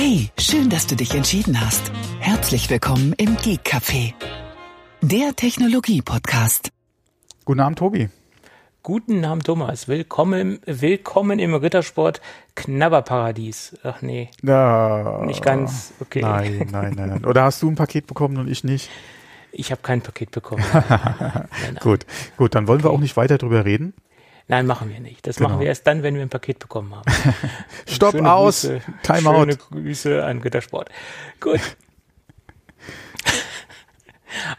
Hey, schön, dass du dich entschieden hast. Herzlich willkommen im Geek Café, der Technologie-Podcast. Guten Abend, Tobi. Guten Abend, Thomas. Willkommen, willkommen im Rittersport Knabberparadies. Ach nee, Ja, nicht ganz. Okay. Nein, nein, nein, nein. Oder hast du ein Paket bekommen und ich nicht? Ich habe kein Paket bekommen. nein, nein. Gut, gut, dann wollen wir auch nicht weiter drüber reden. Nein, machen wir nicht. Das Genau. machen wir erst dann, wenn wir ein Paket bekommen haben. Stopp, Schöne aus, Grüße, Timeout. Schöne Grüße an Rittersport. Gut.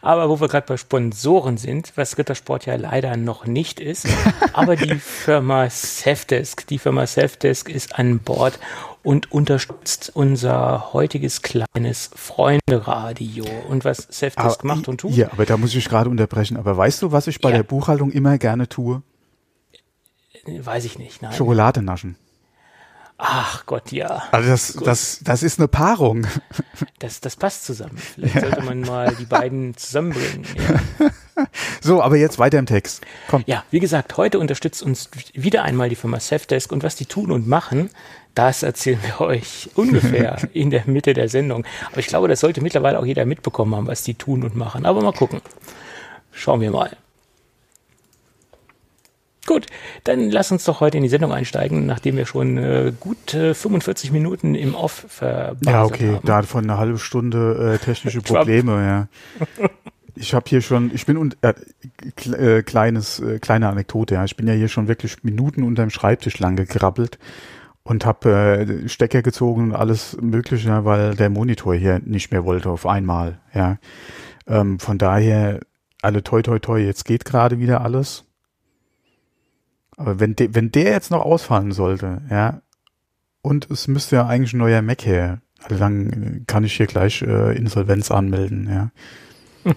Aber wo wir gerade bei Sponsoren sind, was Rittersport ja leider noch nicht ist, aber die Firma Safdesk, die Firma Safdesk ist an Bord und unterstützt unser heutiges kleines Freunde-Radio. Und was Safdesk macht und tut? Ja, aber da muss ich gerade unterbrechen. Aber weißt du, was ich bei Ja. der Buchhaltung immer gerne tue? Weiß ich nicht, nein. Schokolade naschen. Ach Gott, ja. Also das, das, das ist eine Paarung. Das, das passt zusammen. Vielleicht sollte man mal die beiden zusammenbringen. Ja. So, aber jetzt weiter im Text. Komm. Ja, wie gesagt, heute unterstützt uns wieder einmal die Firma Safdesk und was die tun und machen, das erzählen wir euch ungefähr in der Mitte der Sendung. Aber ich glaube, das sollte mittlerweile auch jeder mitbekommen haben, was die tun und machen. Aber mal gucken. Schauen wir mal. Gut, dann lass uns doch heute in die Sendung einsteigen, nachdem wir schon äh, gut äh, 45 Minuten im Off verbaselt Ja, okay, haben. da von einer halben Stunde äh, technische. Probleme, ja. Ich habe hier schon, ich bin und äh, äh, kleines äh, kleine Anekdote, ja. Ich bin ja hier schon wirklich Minuten unterm Schreibtisch lang gekrabbelt und habe äh, Stecker gezogen und alles Mögliche, ja, weil der Monitor hier nicht mehr wollte auf einmal, ja. Ähm, von daher alle toi toi toi, jetzt geht gerade wieder alles. Aber wenn de, wenn der jetzt noch ausfallen sollte, ja, und es müsste ja eigentlich ein neuer Mac her. Also dann äh, kann ich hier gleich äh, Insolvenz anmelden, ja.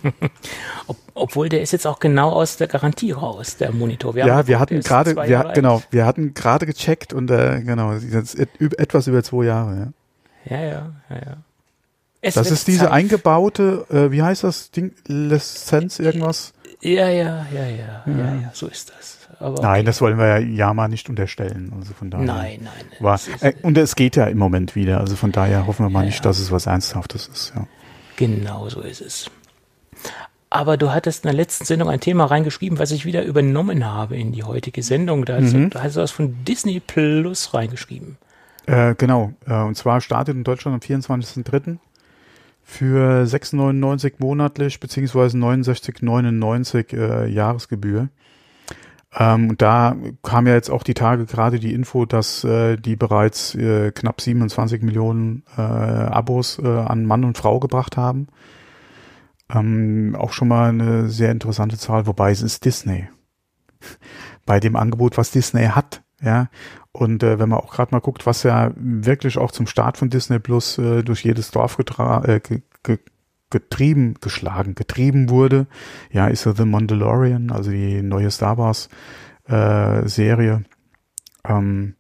Ob, obwohl der ist jetzt auch genau aus der Garantie raus, der Monitor. Wir ja, wir hatten gerade, wir, genau, wir hatten gerade gecheckt und äh, genau, jetzt et, etwas über zwei Jahre, ja. Ja, ja, ja, ja. Es Das ist diese Zeit. eingebaute, äh, wie heißt das Ding, Lizenz irgendwas? Ja, ja, ja, ja, ja, ja, so ist das. Aber Nein, das wollen wir ja Yama nicht unterstellen, also von daher. nein, nein. War, äh, und es geht ja im Moment wieder, also von daher hoffen wir mal Ja, nicht, dass es was Ernsthaftes ist, ja. Genau so ist es. Aber du hattest in der letzten Sendung ein Thema reingeschrieben, was ich wieder übernommen habe in die heutige Sendung. Da hast, Mhm. du, da hast du was von Disney Plus reingeschrieben. Äh, genau. Äh, und zwar startet in Deutschland am 24.03. für 6,99 monatlich beziehungsweise 69,99 äh, Jahresgebühr. Ähm, da kam ja jetzt auch die Tage gerade die Info, dass äh, die bereits äh, knapp 27 Millionen äh, Abos äh, an Mann und Frau gebracht haben. Ähm, auch schon mal eine sehr interessante Zahl, wobei es ist Disney. Bei dem Angebot, was Disney hat, ja, und äh, wenn man auch gerade mal guckt, was ja wirklich auch zum Start von Disney Plus äh, durch jedes Dorf getra ge ge getrieben, geschlagen, getrieben wurde, ja, ist ja The Mandalorian, also die neue Star Wars äh, Serie, ähm,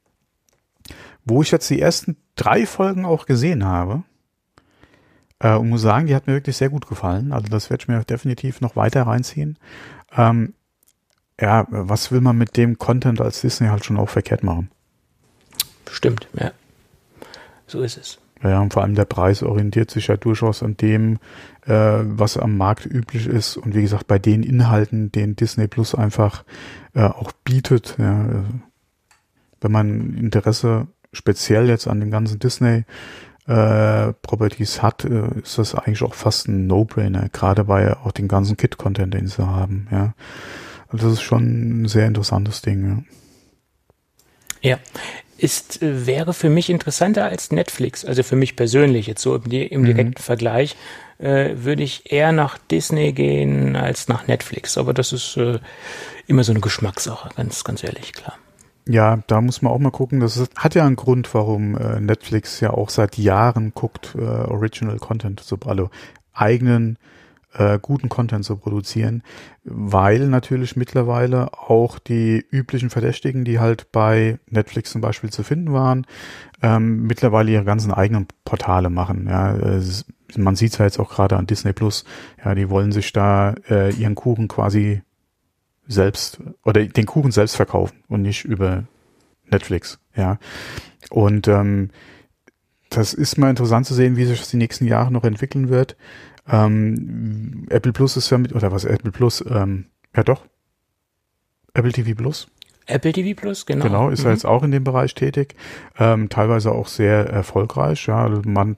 wo ich jetzt die ersten drei Folgen auch gesehen habe. Äh, und muss sagen, die hat mir wirklich sehr gut gefallen. Also das werde ich mir definitiv noch weiter reinziehen. Ähm, ja, was will man mit dem Content als Disney halt schon auch verkehrt machen? Stimmt, ja. So ist es. Ja, und vor allem der Preis orientiert sich ja durchaus an dem, äh, was am Markt üblich ist. Und wie gesagt, bei den Inhalten, den Disney Plus einfach äh, auch bietet, ja, äh, wenn man Interesse speziell jetzt an den ganzen Disney äh, Properties hat, äh, ist das eigentlich auch fast ein No-Brainer, gerade bei auch den ganzen Kit-Content, den sie haben, ja. Also das ist schon ein sehr interessantes Ding, ja. Ja. Ist, äh, wäre für mich interessanter als Netflix. Also für mich persönlich, jetzt so im, im direkten Vergleich, äh, würde ich eher nach Disney gehen als nach Netflix. Aber das ist äh, immer so eine Geschmackssache, ganz, ganz ehrlich, klar. Ja, da muss man auch mal gucken. Das ist, hat ja einen Grund, warum äh, Netflix ja auch seit Jahren guckt, äh, Original Content, zu, also eigenen äh, guten Content zu produzieren, weil natürlich mittlerweile auch die üblichen Verdächtigen, die halt bei Netflix zum Beispiel zu finden waren, ähm, mittlerweile ihre ganzen eigenen Portale machen. Ja, es, man sieht es ja jetzt auch gerade an Disney Plus. Ja, die wollen sich da äh, ihren Kuchen quasi selbst oder den Kuchen selbst verkaufen und nicht über Netflix, ja. Und ähm, das ist mal interessant zu sehen, wie sich das die nächsten Jahre noch entwickeln wird. Ähm, Apple Plus ist ja mit, oder was, Apple Plus, ähm, ja doch. Apple TV Plus. Apple TV Plus, genau. Genau, ist mhm. er jetzt auch in dem Bereich tätig. Ähm, teilweise auch sehr erfolgreich. Ja, also man,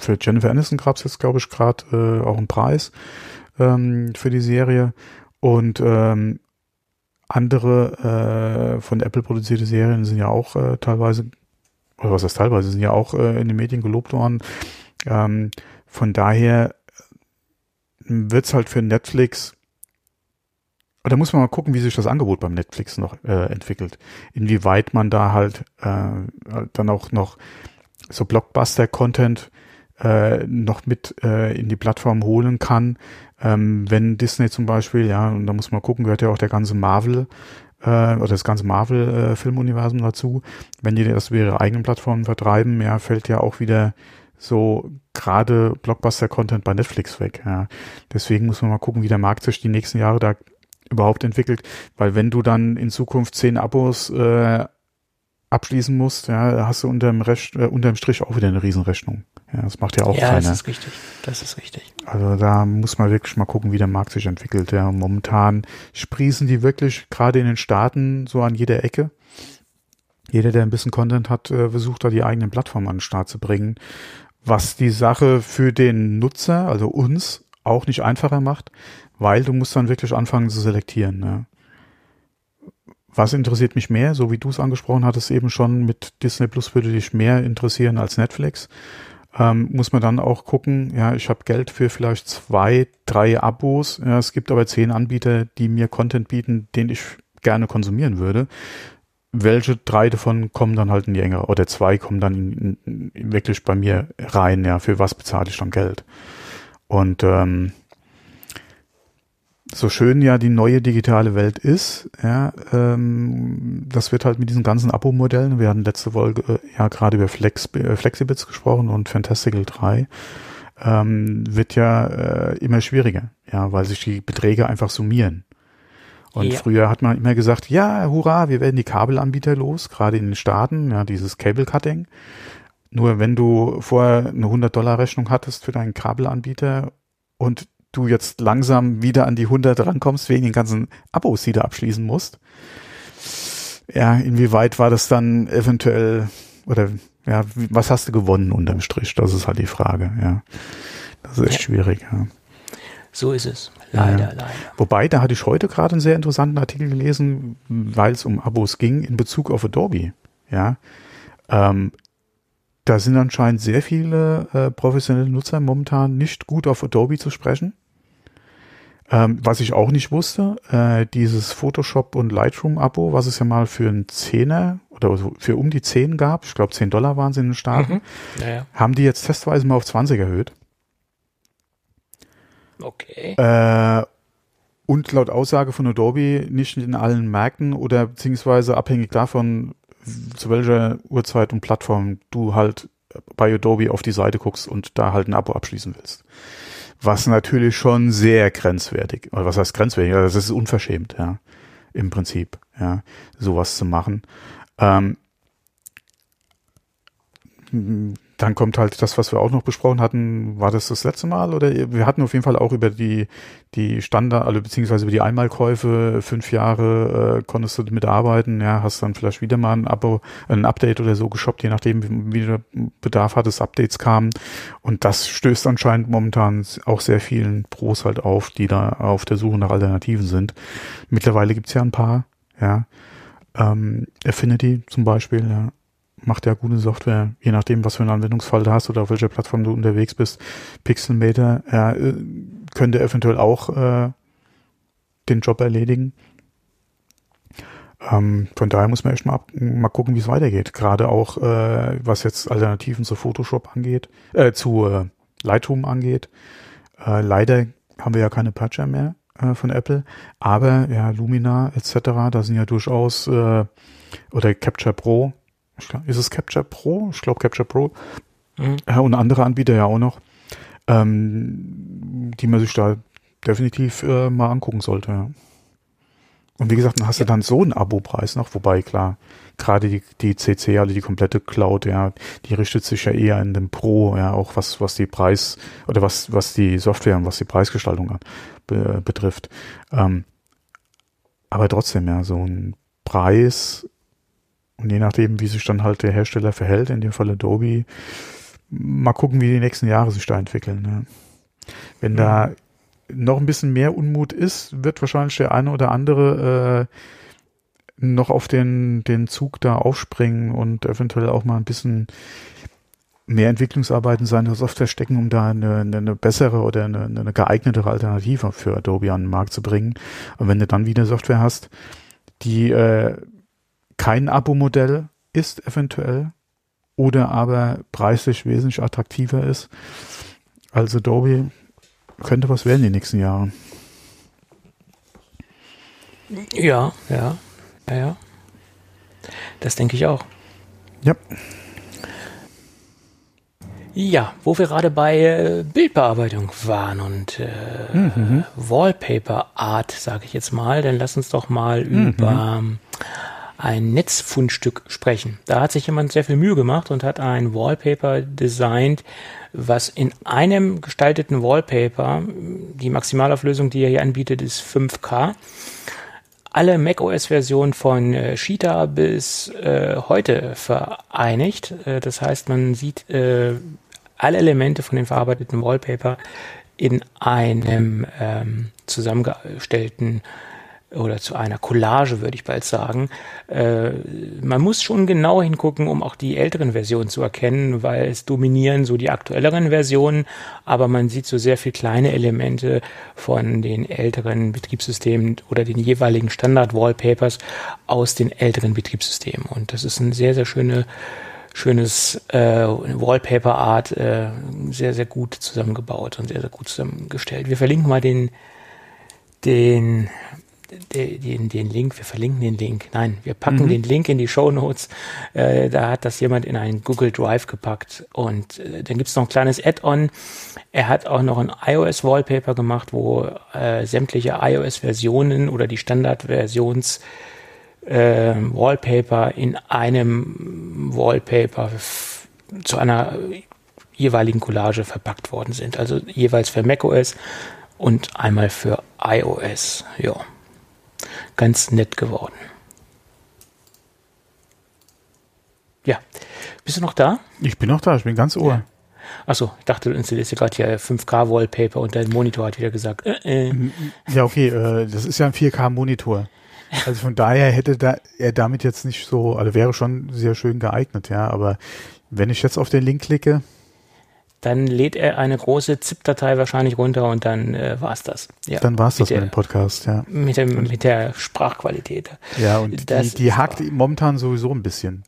für Jennifer Aniston gab es jetzt, glaube ich, gerade äh, auch einen Preis ähm, für die Serie. Und ähm, andere äh, von Apple produzierte Serien sind ja auch äh, teilweise, oder was heißt teilweise, sind ja auch äh, in den Medien gelobt worden. Ähm, von daher wird's halt für Netflix da muss man mal gucken, wie sich das Angebot beim Netflix noch äh, entwickelt. Inwieweit man da halt äh, dann auch noch so Blockbuster-Content äh, noch mit äh, in die Plattform holen kann. Ähm, wenn Disney zum Beispiel, ja, und da muss man gucken, gehört ja auch der ganze Marvel äh, oder das ganze Marvel-Filmuniversum äh, dazu. Wenn die das über ihre eigenen Plattformen vertreiben, ja, fällt ja auch wieder so gerade Blockbuster-Content bei Netflix weg. Ja. Deswegen muss man mal gucken, wie der Markt sich die nächsten Jahre da überhaupt entwickelt, weil wenn du dann in Zukunft zehn Abos äh, abschließen musst, ja, hast du unterm, Rest, äh, unterm Strich auch wieder eine Riesenrechnung. Ja, das macht ja auch ja, keiner. das ist richtig. Das ist richtig. Also da muss man wirklich mal gucken, wie der Markt sich entwickelt. Ja, momentan sprießen die wirklich gerade in den Staaten so an jeder Ecke. Jeder, der ein bisschen Content hat, äh, versucht da die eigenen Plattformen an den Start zu bringen. Was die Sache für den Nutzer, also uns, auch nicht einfacher macht, weil du musst dann wirklich anfangen zu selektieren. Ne? Was interessiert mich mehr, so wie du es angesprochen hattest eben schon, mit Disney Plus würde dich mehr interessieren als Netflix. Ähm, muss man dann auch gucken, ja, ich habe Geld für vielleicht zwei, drei Abos. Ja, es gibt aber zehn Anbieter, die mir Content bieten, den ich gerne konsumieren würde. Welche drei davon kommen dann halt in die Enge oder zwei kommen dann in, in, wirklich bei mir rein, ja, für was bezahle ich dann Geld? Und ähm, so schön ja die neue digitale Welt ist, ja, ähm, das wird halt mit diesen ganzen Abo-Modellen, wir hatten letzte Folge äh, ja gerade über Flex, äh, Flexibits gesprochen und Fantastical 3, ähm, wird ja äh, immer schwieriger, ja, weil sich die Beträge einfach summieren. Und ja. früher hat man immer gesagt, ja, hurra, wir werden die Kabelanbieter los, gerade in den Staaten, ja, dieses Cable Cutting. Nur wenn du vorher eine 100-Dollar-Rechnung hattest für deinen Kabelanbieter und du jetzt langsam wieder an die 100 rankommst wegen den ganzen Abos, die du abschließen musst. Ja, inwieweit war das dann eventuell oder ja, was hast du gewonnen unterm Strich? Das ist halt die Frage, ja. Das ist echt ja. schwierig, ja. So ist es. Leider, ja. leider. Wobei, da hatte ich heute gerade einen sehr interessanten Artikel gelesen, weil es um Abos ging in Bezug auf Adobe. Ja. Ähm, da sind anscheinend sehr viele äh, professionelle Nutzer momentan nicht gut auf Adobe zu sprechen. Ähm, was ich auch nicht wusste, äh, dieses Photoshop und Lightroom-Abo, was es ja mal für einen Zehner oder für um die 10 gab, ich glaube 10 Dollar waren sie in den Staaten, mhm. ja, ja. haben die jetzt testweise mal auf 20 erhöht. Okay. Äh, und laut Aussage von Adobe nicht in allen Märkten oder beziehungsweise abhängig davon, zu welcher Uhrzeit und Plattform du halt bei Adobe auf die Seite guckst und da halt ein Abo abschließen willst was natürlich schon sehr grenzwertig, oder was heißt grenzwertig, also das ist unverschämt, ja, im Prinzip, ja, sowas zu machen. Ähm, dann kommt halt das, was wir auch noch besprochen hatten, war das das letzte Mal? Oder wir hatten auf jeden Fall auch über die die Standard, also beziehungsweise über die Einmalkäufe fünf Jahre äh, konntest du mitarbeiten, ja, hast dann vielleicht wieder mal ein Abo, ein Update oder so geshoppt, je nachdem wie, wie du Bedarf hattest, Updates kamen. Und das stößt anscheinend momentan auch sehr vielen Pros halt auf, die da auf der Suche nach Alternativen sind. Mittlerweile gibt's ja ein paar, ja, ähm, Affinity zum Beispiel, ja, macht ja gute Software, je nachdem, was für einen Anwendungsfall du hast oder auf welcher Plattform du unterwegs bist. Pixelmeter äh, könnte eventuell auch äh, den Job erledigen. Ähm, von daher muss man echt mal, ab, mal gucken, wie es weitergeht. Gerade auch, äh, was jetzt Alternativen zu Photoshop angeht, äh, zu äh, Lightroom angeht. Äh, leider haben wir ja keine Patcher mehr äh, von Apple, aber ja, Lumina etc., da sind ja durchaus, äh, oder Capture Pro, ist es Capture Pro? Ich glaube Capture Pro. Mhm. Ja, und andere Anbieter ja auch noch, ähm, die man sich da definitiv äh, mal angucken sollte. Ja. Und wie gesagt, dann hast Ja. du dann so einen Abo-Preis noch, wobei klar, gerade die, die CC, also die komplette Cloud, ja, die richtet sich ja eher in den Pro, ja, auch was, was die Preis oder was, was die Software und was die Preisgestaltung an, be, betrifft. Ähm, aber trotzdem, ja, so ein Preis und je nachdem, wie sich dann halt der Hersteller verhält, in dem Fall Adobe, mal gucken, wie die nächsten Jahre sich da entwickeln. Ne? Wenn da noch ein bisschen mehr Unmut ist, wird wahrscheinlich der eine oder andere äh, noch auf den, den Zug da aufspringen und eventuell auch mal ein bisschen mehr Entwicklungsarbeit in seine Software stecken, um da eine, eine, eine bessere oder eine, eine geeignetere Alternative für Adobe an den Markt zu bringen. Und wenn du dann wieder Software hast, die äh, kein Abo-Modell ist eventuell oder aber preislich wesentlich attraktiver ist als Adobe, könnte was werden die nächsten Jahre. Ja, ja, ja, ja. Das denke ich auch. Ja. Ja, wo wir gerade bei äh, Bildbearbeitung waren und äh, Mhm. Wallpaper Art, sage ich jetzt mal, dann lass uns doch mal über ähm, ein Netzfundstück sprechen. Da hat sich jemand sehr viel Mühe gemacht und hat ein Wallpaper designt, was in einem gestalteten Wallpaper, die Maximalauflösung, die er hier anbietet, ist 5K, alle macOS-Versionen von äh, Cheetah bis äh, heute vereinigt. Äh, das heißt, man sieht äh, alle Elemente von den verarbeiteten Wallpaper in einem ähm, zusammengestellten oder zu einer Collage, würde ich bald sagen. Äh, man muss schon genau hingucken, um auch die älteren Versionen zu erkennen, weil es dominieren so die aktuelleren Versionen, aber man sieht so sehr viel kleine Elemente von den älteren Betriebssystemen oder den jeweiligen Standard-Wallpapers aus den älteren Betriebssystemen. Und das ist eine sehr, sehr schöne schönes äh, Wallpaper-Art, äh, sehr, sehr gut zusammengebaut und sehr, sehr gut zusammengestellt. Wir verlinken mal den, den, den, den, den Link, wir verlinken den Link. Nein, wir packen Mhm. den Link in die Show Notes. Äh, da hat das jemand in einen Google Drive gepackt. Und äh, dann gibt's noch ein kleines Add-on. Er hat auch noch ein iOS-Wallpaper gemacht, wo äh, sämtliche iOS-Versionen oder die Standard-Versions äh, Wallpaper in einem Wallpaper zu einer jeweiligen Collage verpackt worden sind. Also jeweils für macOS und einmal für iOS. Ja, ganz nett geworden. Ja, bist du noch da? Ich bin noch da, ich bin ganz ohr. Achso, ich dachte, du installierst ja gerade hier 5K-Wallpaper und dein Monitor hat wieder gesagt, äh, äh. Ja, okay, äh, das ist ja ein 4K-Monitor. Also von daher hätte da, er damit jetzt nicht so, also wäre schon sehr schön geeignet, ja, aber wenn ich jetzt auf den Link klicke, dann lädt er eine große ZIP-Datei wahrscheinlich runter und dann äh, war's das. Ja, dann war es das mit mit dem Podcast, ja. mit, dem, mit der Sprachqualität. Ja, und die, Das die ist hakt momentan sowieso ein bisschen.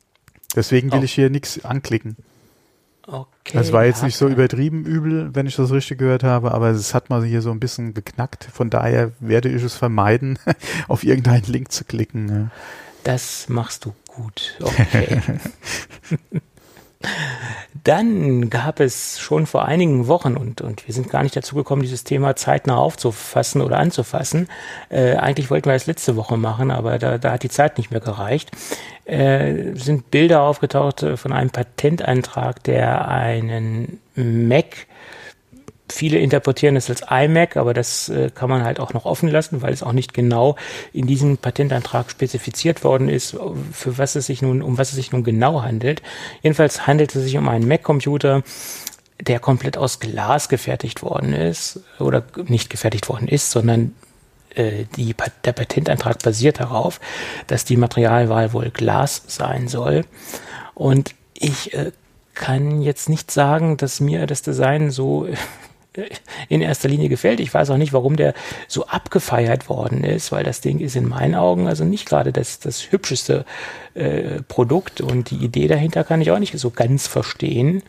Deswegen will Oh. ich hier nichts anklicken. Okay. Das war jetzt nicht so übertrieben übel, wenn ich das richtig gehört habe, aber es hat mal hier so ein bisschen geknackt. Von daher werde ich es vermeiden, auf irgendeinen Link zu klicken. ja. Das machst du gut. Okay. Dann gab es schon vor einigen Wochen, und, und wir sind gar nicht dazu gekommen, dieses Thema zeitnah aufzufassen oder anzufassen. Äh, eigentlich wollten wir es letzte Woche machen, aber da, da hat die Zeit nicht mehr gereicht. Äh, sind Bilder aufgetaucht äh, von einem Patentantrag, der einen Mac Viele interpretieren es als iMac, aber das äh, kann man halt auch noch offen lassen, weil es auch nicht genau in diesem Patentantrag spezifiziert worden ist, für was es sich nun, um was es sich nun genau handelt. Jedenfalls handelt es sich um einen Mac-Computer, der komplett aus Glas gefertigt worden ist oder nicht gefertigt worden ist, sondern äh, die, der Patentantrag basiert darauf, dass die Materialwahl wohl Glas sein soll. Und ich äh, kann jetzt nicht sagen, dass mir das Design so äh, in erster Linie gefällt. Ich weiß auch nicht, warum der so abgefeiert worden ist, weil das Ding ist in meinen Augen also nicht gerade das, das hübscheste äh, Produkt und die Idee dahinter kann ich auch nicht so ganz verstehen.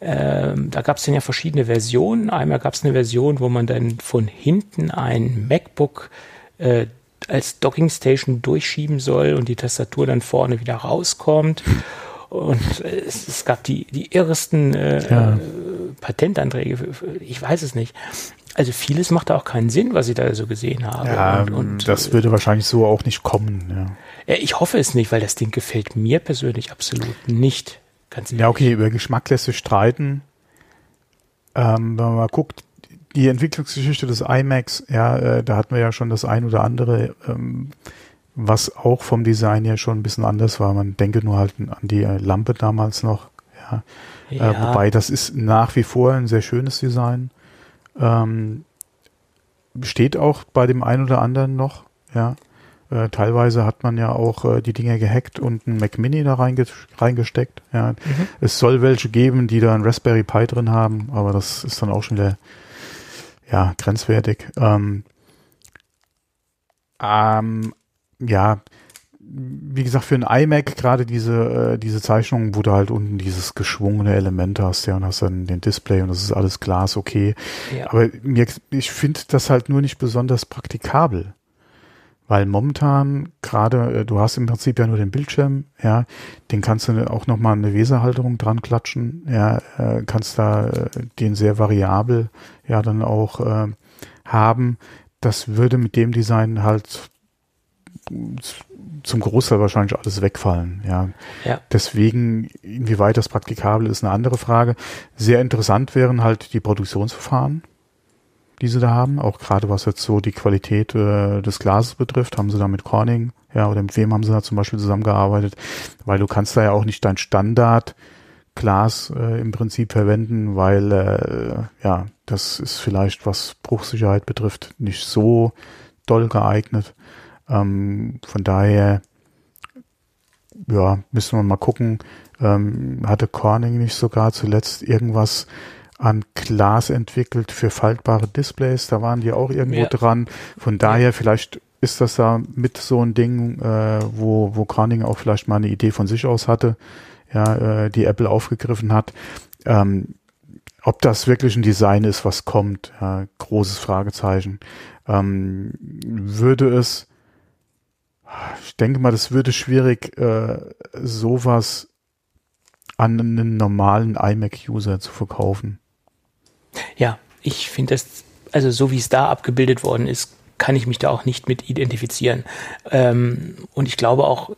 Ähm, da gab es dann ja verschiedene Versionen. Einmal gab es eine Version, wo man dann von hinten ein MacBook äh, als Dockingstation durchschieben soll und die Tastatur dann vorne wieder rauskommt. Und äh, es, es gab die, die irresten äh, Ja. äh, Patentanträge, für- für- ich weiß es nicht. also vieles macht da auch keinen Sinn, was ich da so gesehen habe. Ja, und, und, das würde wahrscheinlich so auch nicht kommen. Ja. Ich hoffe es nicht, weil das Ding gefällt mir persönlich absolut nicht. Ganz ja, okay, über Geschmack lässt sich streiten. Ähm, wenn man mal guckt, die Entwicklungsgeschichte des iMacs, ja, äh, da hatten wir ja schon das ein oder andere, ähm, was auch vom Design her schon ein bisschen anders war. Man denke nur halt an die äh, Lampe damals noch. Ja. ja. Äh, wobei das ist nach wie vor ein sehr schönes Design. Ähm, steht auch bei dem einen oder anderen noch, ja. Äh, teilweise hat man ja auch äh, die Dinge gehackt und ein Mac Mini da reinge reingesteckt. Ja. Mhm. Es soll welche geben, die da ein Raspberry Pi drin haben, aber das ist dann auch schon wieder ja, grenzwertig. Ähm, ähm, ja, wie gesagt, für ein iMac gerade diese, äh, diese Zeichnung, wo du halt unten dieses geschwungene Element hast, ja, und hast dann den Display und das ist alles Glas, okay. Ja. Aber mir, ich finde das halt nur nicht besonders praktikabel. Weil momentan gerade, äh, du hast im Prinzip ja nur den Bildschirm, ja, den kannst du auch nochmal eine Weserhalterung dran klatschen, ja, äh, kannst da äh, den sehr variabel ja dann auch äh, haben. Das würde mit dem Design halt zum Großteil wahrscheinlich alles wegfallen. Ja. ja. Deswegen, inwieweit das praktikabel ist, eine andere Frage. Sehr interessant wären halt die Produktionsverfahren die sie da haben, auch gerade was jetzt so die Qualität äh, des Glases betrifft, haben sie da mit Corning, ja, oder mit wem haben sie da zum Beispiel zusammengearbeitet, weil du kannst da ja auch nicht dein Standard Glas äh, im Prinzip verwenden, weil äh, ja, das ist vielleicht, was Bruchsicherheit betrifft, nicht so doll geeignet. Ähm, von daher, ja, müssen wir mal gucken. Ähm, hatte Corning nicht sogar zuletzt irgendwas an Glas entwickelt für faltbare Displays. Da waren die auch irgendwo ja. dran. Von daher vielleicht ist das da mit so ein Ding, äh, wo, wo Corning auch vielleicht mal eine Idee von sich aus hatte, ja, äh, die Apple aufgegriffen hat. Ähm, ob das wirklich ein Design ist, was kommt, ja, großes Fragezeichen. Ähm, würde es, ich denke mal, das würde schwierig, äh, sowas an einen normalen iMac-User zu verkaufen. Ja, ich finde das, also so wie es da abgebildet worden ist, kann ich mich da auch nicht mit identifizieren. Ähm, und ich glaube auch,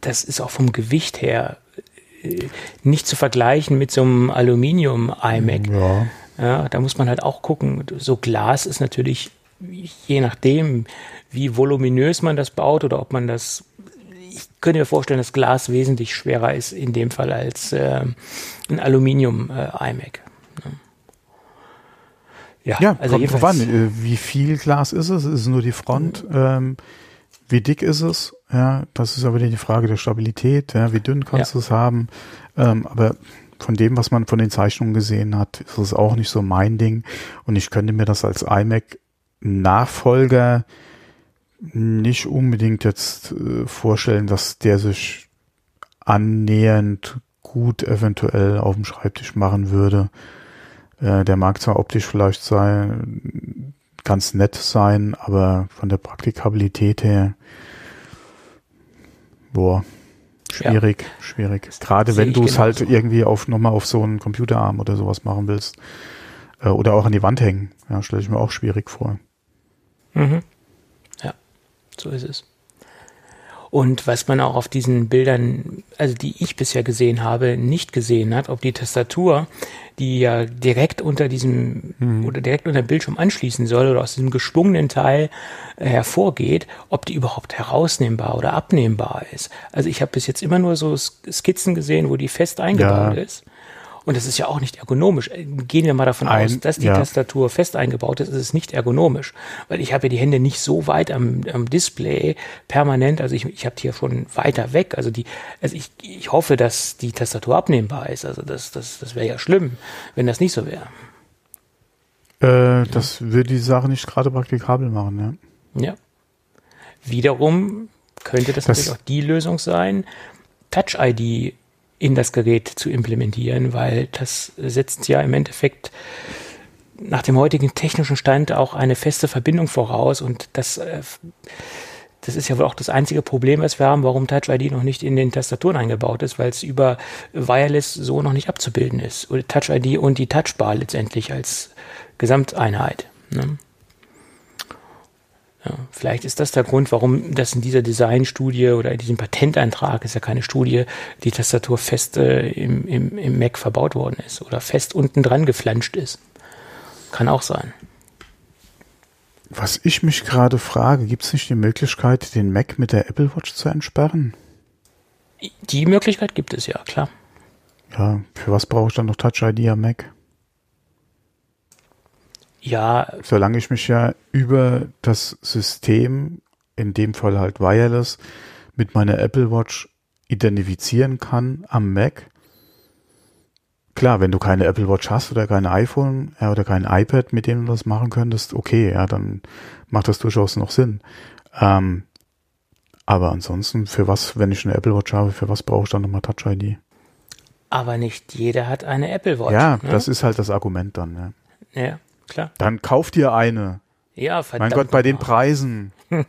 das ist auch vom Gewicht her äh, nicht zu vergleichen mit so einem Aluminium-iMac. Ja. ja. Da muss man halt auch gucken. So Glas ist natürlich, je nachdem, wie voluminös man das baut oder ob man das ich könnte mir vorstellen, dass Glas wesentlich schwerer ist in dem Fall als äh, ein Aluminium-iMac. Äh, ja, ja also kommt drauf an. Äh, wie viel Glas ist es? Ist es nur die Front? Mhm. Ähm, wie dick ist es? Ja, das ist aber die Frage der Stabilität. Ja, wie dünn kannst ja. du es haben? Ähm, aber von dem, was man von den Zeichnungen gesehen hat, ist es auch nicht so mein Ding. Und ich könnte mir das als iMac Nachfolger nicht unbedingt jetzt äh, vorstellen, dass der sich annähernd gut eventuell auf dem Schreibtisch machen würde. Äh, der mag zwar optisch vielleicht sein, ganz nett sein, aber von der Praktikabilität her, boah, schwierig, ja. schwierig. Gerade wenn du es halt irgendwie auf nochmal auf so einen Computerarm oder sowas machen willst. Äh, oder auch an die Wand hängen. Ja, stelle ich mir auch schwierig vor. Mhm. So ist es. Und was man auch auf diesen Bildern, also die ich bisher gesehen habe, nicht gesehen hat, ob die Tastatur, die ja direkt unter diesem mhm. oder direkt unter dem Bildschirm anschließen soll oder aus diesem geschwungenen Teil äh, hervorgeht, ob die überhaupt herausnehmbar oder abnehmbar ist. Also ich habe bis jetzt immer nur so Skizzen gesehen, wo die fest eingebaut ja. ist. Und das ist ja auch nicht ergonomisch. Gehen wir mal davon Ein, aus, dass die ja. Tastatur fest eingebaut ist, ist es nicht ergonomisch. Weil ich habe ja die Hände nicht so weit am, am Display permanent. Also ich, ich habe die ja schon weiter weg. Also die, also ich, ich hoffe, dass die Tastatur abnehmbar ist. Also das, das, das wäre ja schlimm, wenn das nicht so wäre. Äh, das ja. würde die Sache nicht gerade praktikabel machen, ja. Ja. Wiederum könnte das, das natürlich auch die Lösung sein, Touch-ID in das Gerät zu implementieren, weil das setzt ja im Endeffekt nach dem heutigen technischen Stand auch eine feste Verbindung voraus und das äh, das ist ja wohl auch das einzige Problem, was wir haben, warum Touch ID noch nicht in den Tastaturen eingebaut ist, weil es über Wireless so noch nicht abzubilden ist. Oder Touch ID und die Touchbar letztendlich als Gesamteinheit. Ne? Ja, vielleicht ist das der Grund, warum das in dieser Designstudie oder in diesem Patentantrag, ist ja keine Studie, die Tastatur fest äh, im, im, im Mac verbaut worden ist oder fest unten dran geflanscht ist. Kann auch sein. Was ich mich gerade frage, gibt es nicht die Möglichkeit, den Mac mit der Apple Watch zu entsperren? Die Möglichkeit gibt es ja, klar. Ja, für was brauche ich dann noch Touch ID am Mac? Ja. Solange ich mich ja über das System, in dem Fall halt Wireless, mit meiner Apple Watch identifizieren kann am Mac. Klar, wenn du keine Apple Watch hast oder kein iPhone ja, oder kein iPad, mit dem du das machen könntest, okay, ja, dann macht das durchaus noch Sinn. Ähm, aber ansonsten, für was, wenn ich eine Apple Watch habe, für was brauche ich dann nochmal Touch ID? Aber nicht jeder hat eine Apple Watch. Ja, ne? das ist halt das Argument dann. Ja. ja klar. Dann kauf dir eine. Ja, verdammt. Mein Gott, bei den Preisen.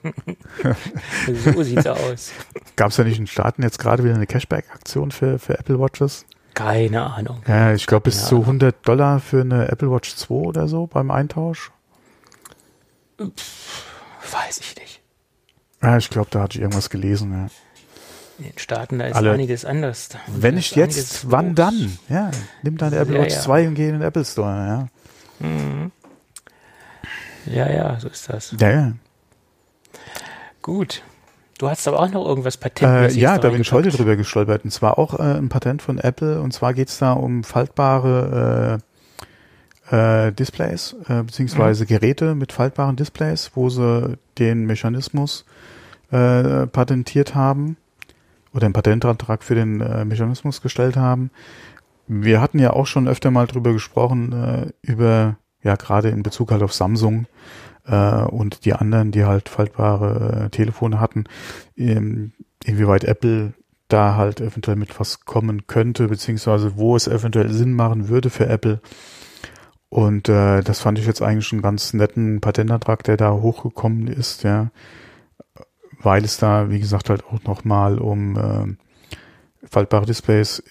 so sieht's aus. Gab es ja nicht in Staaten jetzt gerade wieder eine Cashback-Aktion für, für Apple Watches? Keine Ahnung. Ja, ich glaube bis zu 100 Dollar für eine Apple Watch 2 oder so beim Eintausch. Pff, weiß ich nicht. Ja, ich glaube, da hatte ich irgendwas gelesen. Ja. In den Staaten, da ist Alle, einiges anders. Wenn nicht jetzt, wann dann? Ja, nimm deine Apple Watch ja, ja. 2 und geh in den Apple Store. Ja. Mhm. Ja, ja, so ist das. Ja, ja. Gut. Du hast aber auch noch irgendwas Patent. Äh, ja, da bin ich heute drüber gestolpert. Und zwar auch äh, ein Patent von Apple. Und zwar geht es da um faltbare äh, äh, Displays, äh, beziehungsweise mhm. Geräte mit faltbaren Displays, wo sie den Mechanismus äh, patentiert haben oder einen Patentantrag für den Mechanismus gestellt haben, wir hatten ja auch schon öfter mal drüber gesprochen, äh, über, ja, gerade in Bezug halt auf Samsung äh, und die anderen, die halt faltbare äh, Telefone hatten, ähm, inwieweit Apple da halt eventuell mit was kommen könnte, beziehungsweise wo es eventuell Sinn machen würde für Apple. Und äh, das fand ich jetzt eigentlich einen ganz netten Patentantrag, der da hochgekommen ist, ja. Weil es da, wie gesagt, halt auch nochmal um äh, faltbare Displays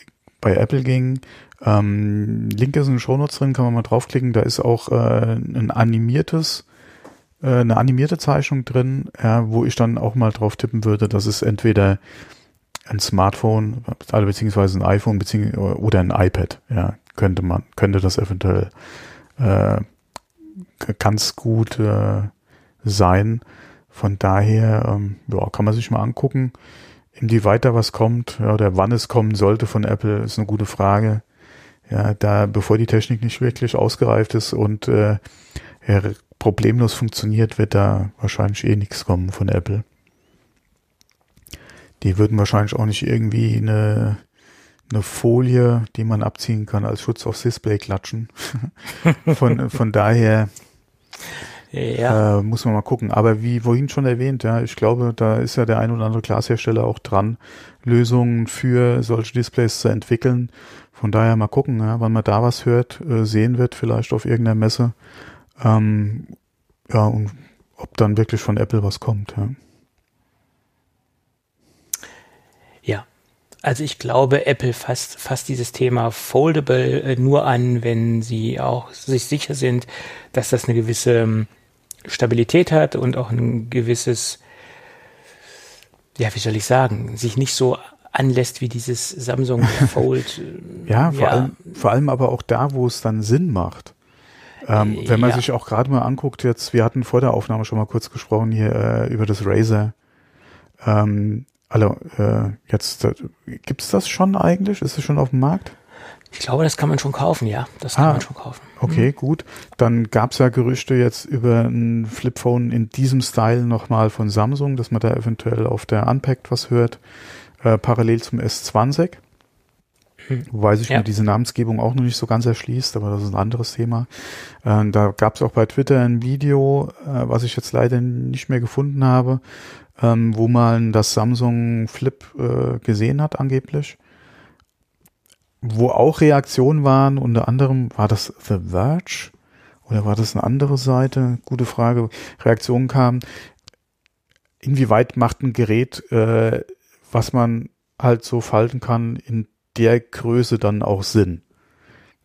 bei Apple ging. Ähm, Link ist in den Shownotes drin, kann man mal draufklicken. Da ist auch äh, ein animiertes, äh, eine animierte Zeichnung drin, ja, wo ich dann auch mal drauf tippen würde, dass es entweder ein Smartphone, also beziehungsweise ein iPhone beziehungsweise, oder ein iPad, ja, könnte man, könnte das eventuell äh, ganz gut äh, sein. Von daher, ähm, ja, kann man sich mal angucken. Inwieweit da was kommt oder wann es kommen sollte von Apple, ist eine gute Frage. Ja, da bevor die Technik nicht wirklich ausgereift ist und äh, problemlos funktioniert, wird da wahrscheinlich eh nichts kommen von Apple. Die würden wahrscheinlich auch nicht irgendwie eine, eine Folie, die man abziehen kann, als Schutz aufs Display klatschen. von, von daher ja. Äh, muss man mal gucken. Aber wie vorhin schon erwähnt, ja, ich glaube, da ist ja der ein oder andere Glashersteller auch dran, Lösungen für solche Displays zu entwickeln. Von daher mal gucken, ja, wann man da was hört, äh, sehen wird, vielleicht auf irgendeiner Messe. Ähm, ja, und ob dann wirklich von Apple was kommt. Ja. ja. Also ich glaube, Apple fasst, fasst dieses Thema Foldable äh, nur an, wenn sie auch sich sicher sind, dass das eine gewisse ähm, Stabilität hat und auch ein gewisses, ja, wie soll ich sagen, sich nicht so anlässt wie dieses Samsung Fold. ja, vor, ja. Allem, vor allem aber auch da, wo es dann Sinn macht. Ähm, wenn man ja. sich auch gerade mal anguckt, jetzt, wir hatten vor der Aufnahme schon mal kurz gesprochen hier äh, über das Razer. Ähm, also, äh, jetzt, äh, gibt's das schon eigentlich? Ist es schon auf dem Markt? Ich glaube, das kann man schon kaufen, ja. Das kann ah, man schon kaufen. Okay, mhm. gut. Dann gab es ja Gerüchte jetzt über ein Flipphone in diesem Style nochmal von Samsung, dass man da eventuell auf der Unpacked was hört, äh, parallel zum S20. Mhm. Wobei sich ja. mir diese Namensgebung auch noch nicht so ganz erschließt, aber das ist ein anderes Thema. Äh, da gab es auch bei Twitter ein Video, äh, was ich jetzt leider nicht mehr gefunden habe, ähm, wo man das Samsung Flip äh, gesehen hat angeblich wo auch Reaktionen waren, unter anderem war das The Verge oder war das eine andere Seite? Gute Frage. Reaktionen kamen. inwieweit macht ein Gerät, äh, was man halt so falten kann, in der Größe dann auch Sinn.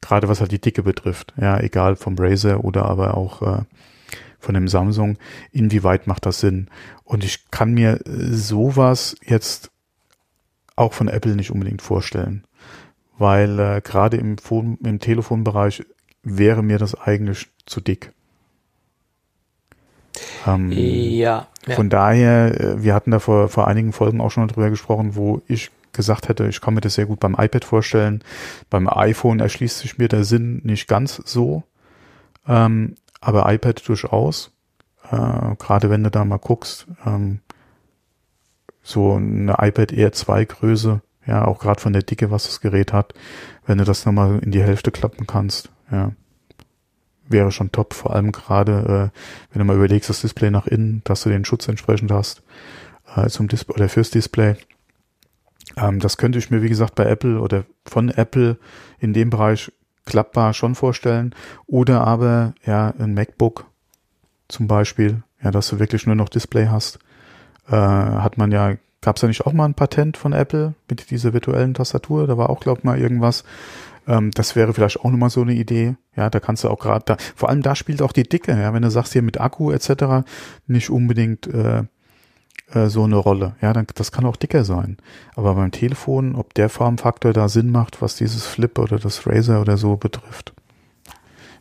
Gerade was halt die Dicke betrifft. Ja, egal vom Razer oder aber auch äh, von dem Samsung. Inwieweit macht das Sinn? Und ich kann mir sowas jetzt auch von Apple nicht unbedingt vorstellen. Weil äh, gerade im, Phone, im Telefonbereich wäre mir das eigentlich zu dick. Ähm, ja, ja. Von daher, äh, wir hatten da vor, vor einigen Folgen auch schon drüber gesprochen, wo ich gesagt hätte, ich kann mir das sehr gut beim iPad vorstellen. Beim iPhone erschließt sich mir der Sinn nicht ganz so, ähm, aber iPad durchaus. Äh, Gerade wenn du da mal guckst, ähm, so eine iPad Air 2 Größe, ja, auch gerade von der Dicke, was das Gerät hat, wenn du das nochmal in die Hälfte klappen kannst, ja, wäre schon top. Vor allem gerade, äh, wenn du mal überlegst, das Display nach innen, dass du den Schutz entsprechend hast äh, zum Display oder fürs Display. Ähm, das könnte ich mir, wie gesagt, bei Apple oder von Apple in dem Bereich klappbar schon vorstellen. Oder aber, ja, ein MacBook zum Beispiel, ja, dass du wirklich nur noch Display hast. Äh, hat man ja, gab es ja nicht auch mal ein Patent von Apple mit dieser virtuellen Tastatur? Da war auch, glaub mal, irgendwas. Ähm, das wäre vielleicht auch nochmal so eine Idee. Ja, da kannst du auch gerade da, vor allem da spielt auch die Dicke, ja, wenn du sagst hier mit Akku etc. nicht unbedingt äh, äh, so eine Rolle. Ja, dann, das kann auch dicker sein. Aber beim Telefon, ob der Formfaktor da Sinn macht, was dieses Flip oder das Razer oder so betrifft,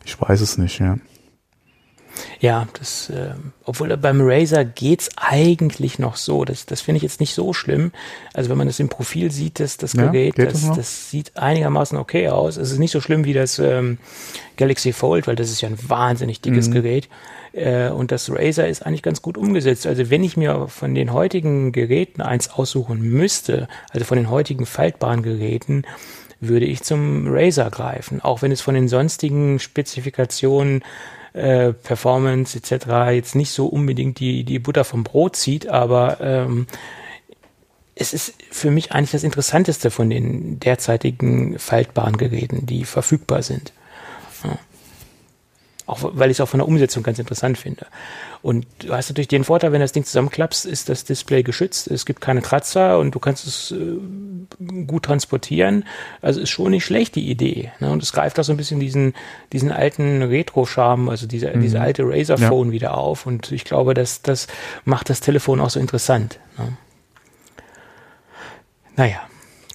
ich weiß es nicht, ja. Ja, das, äh, obwohl beim Razer geht's eigentlich noch so. Das, das finde ich jetzt nicht so schlimm. Also wenn man das im Profil sieht, das, das Gerät, ja, das, das, das, sieht einigermaßen okay aus. Es ist nicht so schlimm wie das ähm, Galaxy Fold, weil das ist ja ein wahnsinnig dickes mhm. Gerät. Äh, und das Razer ist eigentlich ganz gut umgesetzt. Also wenn ich mir von den heutigen Geräten eins aussuchen müsste, also von den heutigen faltbaren Geräten, würde ich zum Razer greifen, auch wenn es von den sonstigen Spezifikationen äh, Performance etc. jetzt nicht so unbedingt die, die Butter vom Brot zieht, aber ähm, es ist für mich eigentlich das Interessanteste von den derzeitigen faltbaren Geräten, die verfügbar sind. Ja. Auch weil ich es auch von der Umsetzung ganz interessant finde. Und du hast natürlich den Vorteil, wenn das Ding zusammenklappst, ist das Display geschützt. Es gibt keine Kratzer und du kannst es äh, gut transportieren. Also ist schon nicht schlecht, die Idee. Ne? Und es greift auch so ein bisschen diesen, diesen alten Retro-Charme, also diese, mhm. diese alte Razer-Phone ja. wieder auf. Und ich glaube, dass das macht das Telefon auch so interessant. Ne? Naja.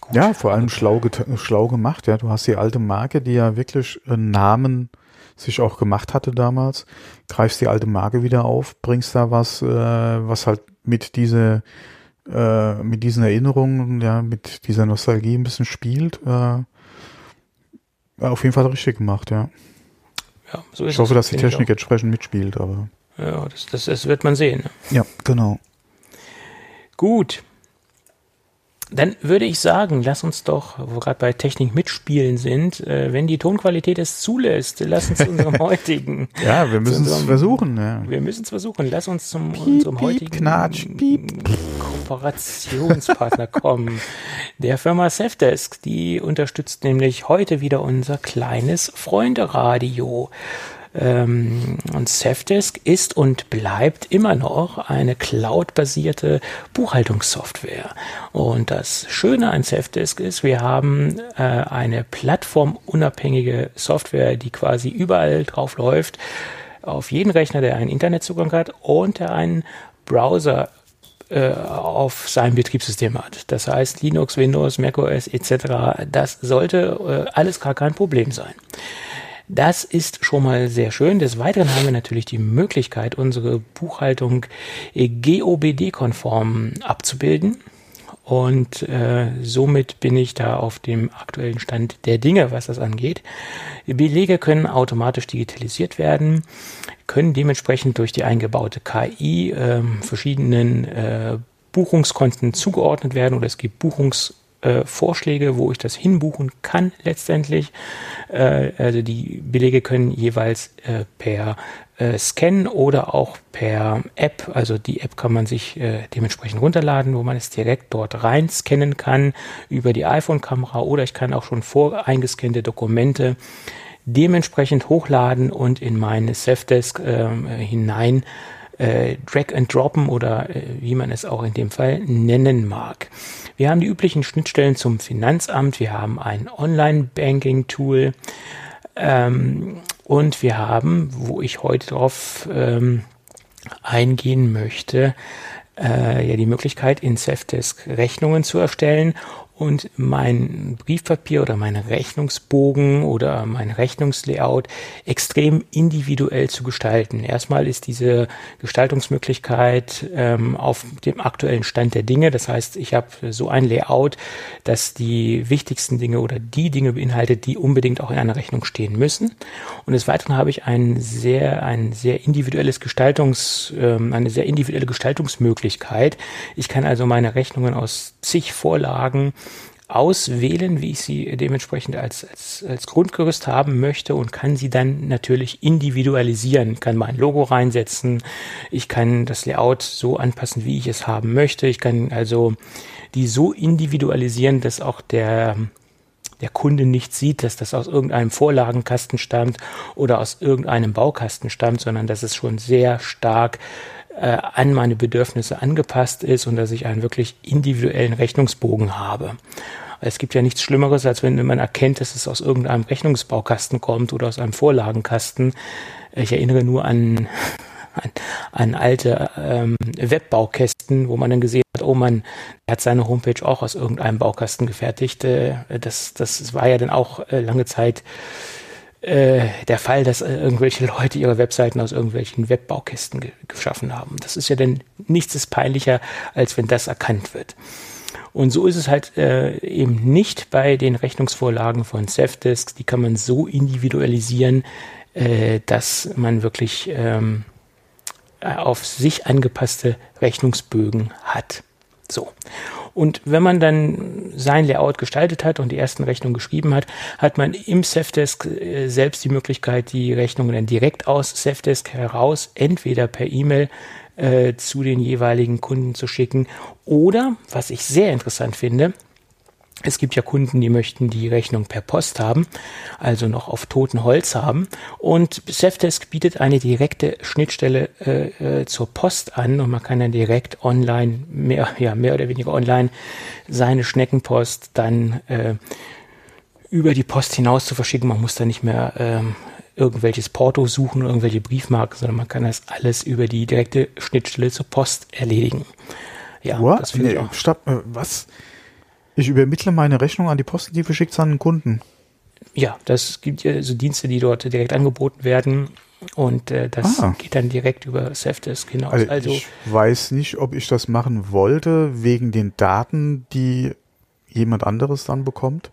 Gut. Ja, vor allem schlau, schlau gemacht. Ja, du hast die alte Marke, die ja wirklich Namen sich auch gemacht hatte damals, greifst die alte Marke wieder auf, bringst da was, äh, was halt mit diese äh, mit diesen Erinnerungen, ja, mit dieser Nostalgie ein bisschen spielt. Äh, auf jeden Fall richtig gemacht, ja. Ja, so ist ich hoffe, dass die Technik entsprechend mitspielt, aber. Ja, das, das, das wird man sehen. Ne? Ja, genau. Gut. Dann würde ich sagen, lass uns doch, wo gerade bei Technik mitspielen sind, äh, wenn die Tonqualität es zulässt, lass uns zu unserem heutigen. ja, wir müssen es versuchen. Ja. Wir müssen es versuchen. Lass uns zum piep, unserem piep, heutigen Knatsch, piep. Kooperationspartner kommen. Der Firma Safdesk, die unterstützt nämlich heute wieder unser kleines Freunde-Radio. Ähm, und Safdesk ist und bleibt immer noch eine cloud-basierte Buchhaltungssoftware. Und das Schöne an Safdesk ist, wir haben äh, eine plattformunabhängige Software, die quasi überall drauf läuft, auf jeden Rechner, der einen Internetzugang hat und der einen Browser äh, auf seinem Betriebssystem hat. Das heißt Linux, Windows, macOS etc. Das sollte äh, alles gar kein Problem sein. Das ist schon mal sehr schön. Des Weiteren haben wir natürlich die Möglichkeit, unsere Buchhaltung GOBD-konform abzubilden. Und äh, somit bin ich da auf dem aktuellen Stand der Dinge, was das angeht. Belege können automatisch digitalisiert werden, können dementsprechend durch die eingebaute KI äh, verschiedenen äh, Buchungskonten zugeordnet werden oder es gibt Buchungs äh, Vorschläge, wo ich das hinbuchen kann letztendlich. Äh, also die Belege können jeweils äh, per äh, Scan oder auch per App, also die App kann man sich äh, dementsprechend runterladen, wo man es direkt dort rein scannen kann über die iPhone-Kamera oder ich kann auch schon voreingescannte Dokumente dementsprechend hochladen und in meine Safdesk äh, hinein äh, Drag and Droppen oder äh, wie man es auch in dem Fall nennen mag. Wir haben die üblichen Schnittstellen zum Finanzamt, wir haben ein Online-Banking-Tool. Ähm, und wir haben, wo ich heute drauf ähm, eingehen möchte, äh, ja die Möglichkeit, in Safdesk Rechnungen zu erstellen und mein Briefpapier oder mein Rechnungsbogen oder mein Rechnungslayout extrem individuell zu gestalten. Erstmal ist diese Gestaltungsmöglichkeit ähm, auf dem aktuellen Stand der Dinge. Das heißt, ich habe so ein Layout, das die wichtigsten Dinge oder die Dinge beinhaltet, die unbedingt auch in einer Rechnung stehen müssen. Und des Weiteren habe ich ein sehr, ein sehr individuelles Gestaltungs, ähm, eine sehr individuelle Gestaltungsmöglichkeit. Ich kann also meine Rechnungen aus zig Vorlagen auswählen, wie ich sie dementsprechend als, als, als Grundgerüst haben möchte und kann sie dann natürlich individualisieren. Kann mein Logo reinsetzen, ich kann das Layout so anpassen, wie ich es haben möchte. Ich kann also die so individualisieren, dass auch der der Kunde nicht sieht, dass das aus irgendeinem Vorlagenkasten stammt oder aus irgendeinem Baukasten stammt, sondern dass es schon sehr stark äh, an meine Bedürfnisse angepasst ist und dass ich einen wirklich individuellen Rechnungsbogen habe. Es gibt ja nichts Schlimmeres, als wenn man erkennt, dass es aus irgendeinem Rechnungsbaukasten kommt oder aus einem Vorlagenkasten. Ich erinnere nur an, an, an alte ähm, Webbaukästen, wo man dann gesehen hat, oh man, er hat seine Homepage auch aus irgendeinem Baukasten gefertigt. Äh, das, das war ja dann auch äh, lange Zeit äh, der Fall, dass äh, irgendwelche Leute ihre Webseiten aus irgendwelchen Webbaukästen ge geschaffen haben. Das ist ja dann nichts ist peinlicher, als wenn das erkannt wird. Und so ist es halt äh, eben nicht bei den Rechnungsvorlagen von Safdesk. Die kann man so individualisieren, äh, dass man wirklich ähm, auf sich angepasste Rechnungsbögen hat. So. Und wenn man dann sein Layout gestaltet hat und die ersten Rechnungen geschrieben hat, hat man im Safdesk äh, selbst die Möglichkeit, die Rechnungen dann direkt aus Safdesk heraus, entweder per E-Mail äh, zu den jeweiligen Kunden zu schicken. Oder, was ich sehr interessant finde, es gibt ja Kunden, die möchten die Rechnung per Post haben, also noch auf toten Holz haben. Und Safdesk bietet eine direkte Schnittstelle äh, äh, zur Post an und man kann dann direkt online, mehr, ja, mehr oder weniger online, seine Schneckenpost dann äh, über die Post hinaus zu verschicken. Man muss da nicht mehr ähm, irgendwelches Porto suchen, irgendwelche Briefmarken, sondern man kann das alles über die direkte Schnittstelle zur Post erledigen. Ja, What? das finde nee, ich auch. Stopp, äh, was? Ich übermittle meine Rechnung an die Post, die verschickt an den Kunden. Ja, das gibt ja so Dienste, die dort direkt angeboten werden. Und äh, das ah. geht dann direkt über Safdesk hinaus. Also, also ich weiß nicht, ob ich das machen wollte, wegen den Daten, die jemand anderes dann bekommt.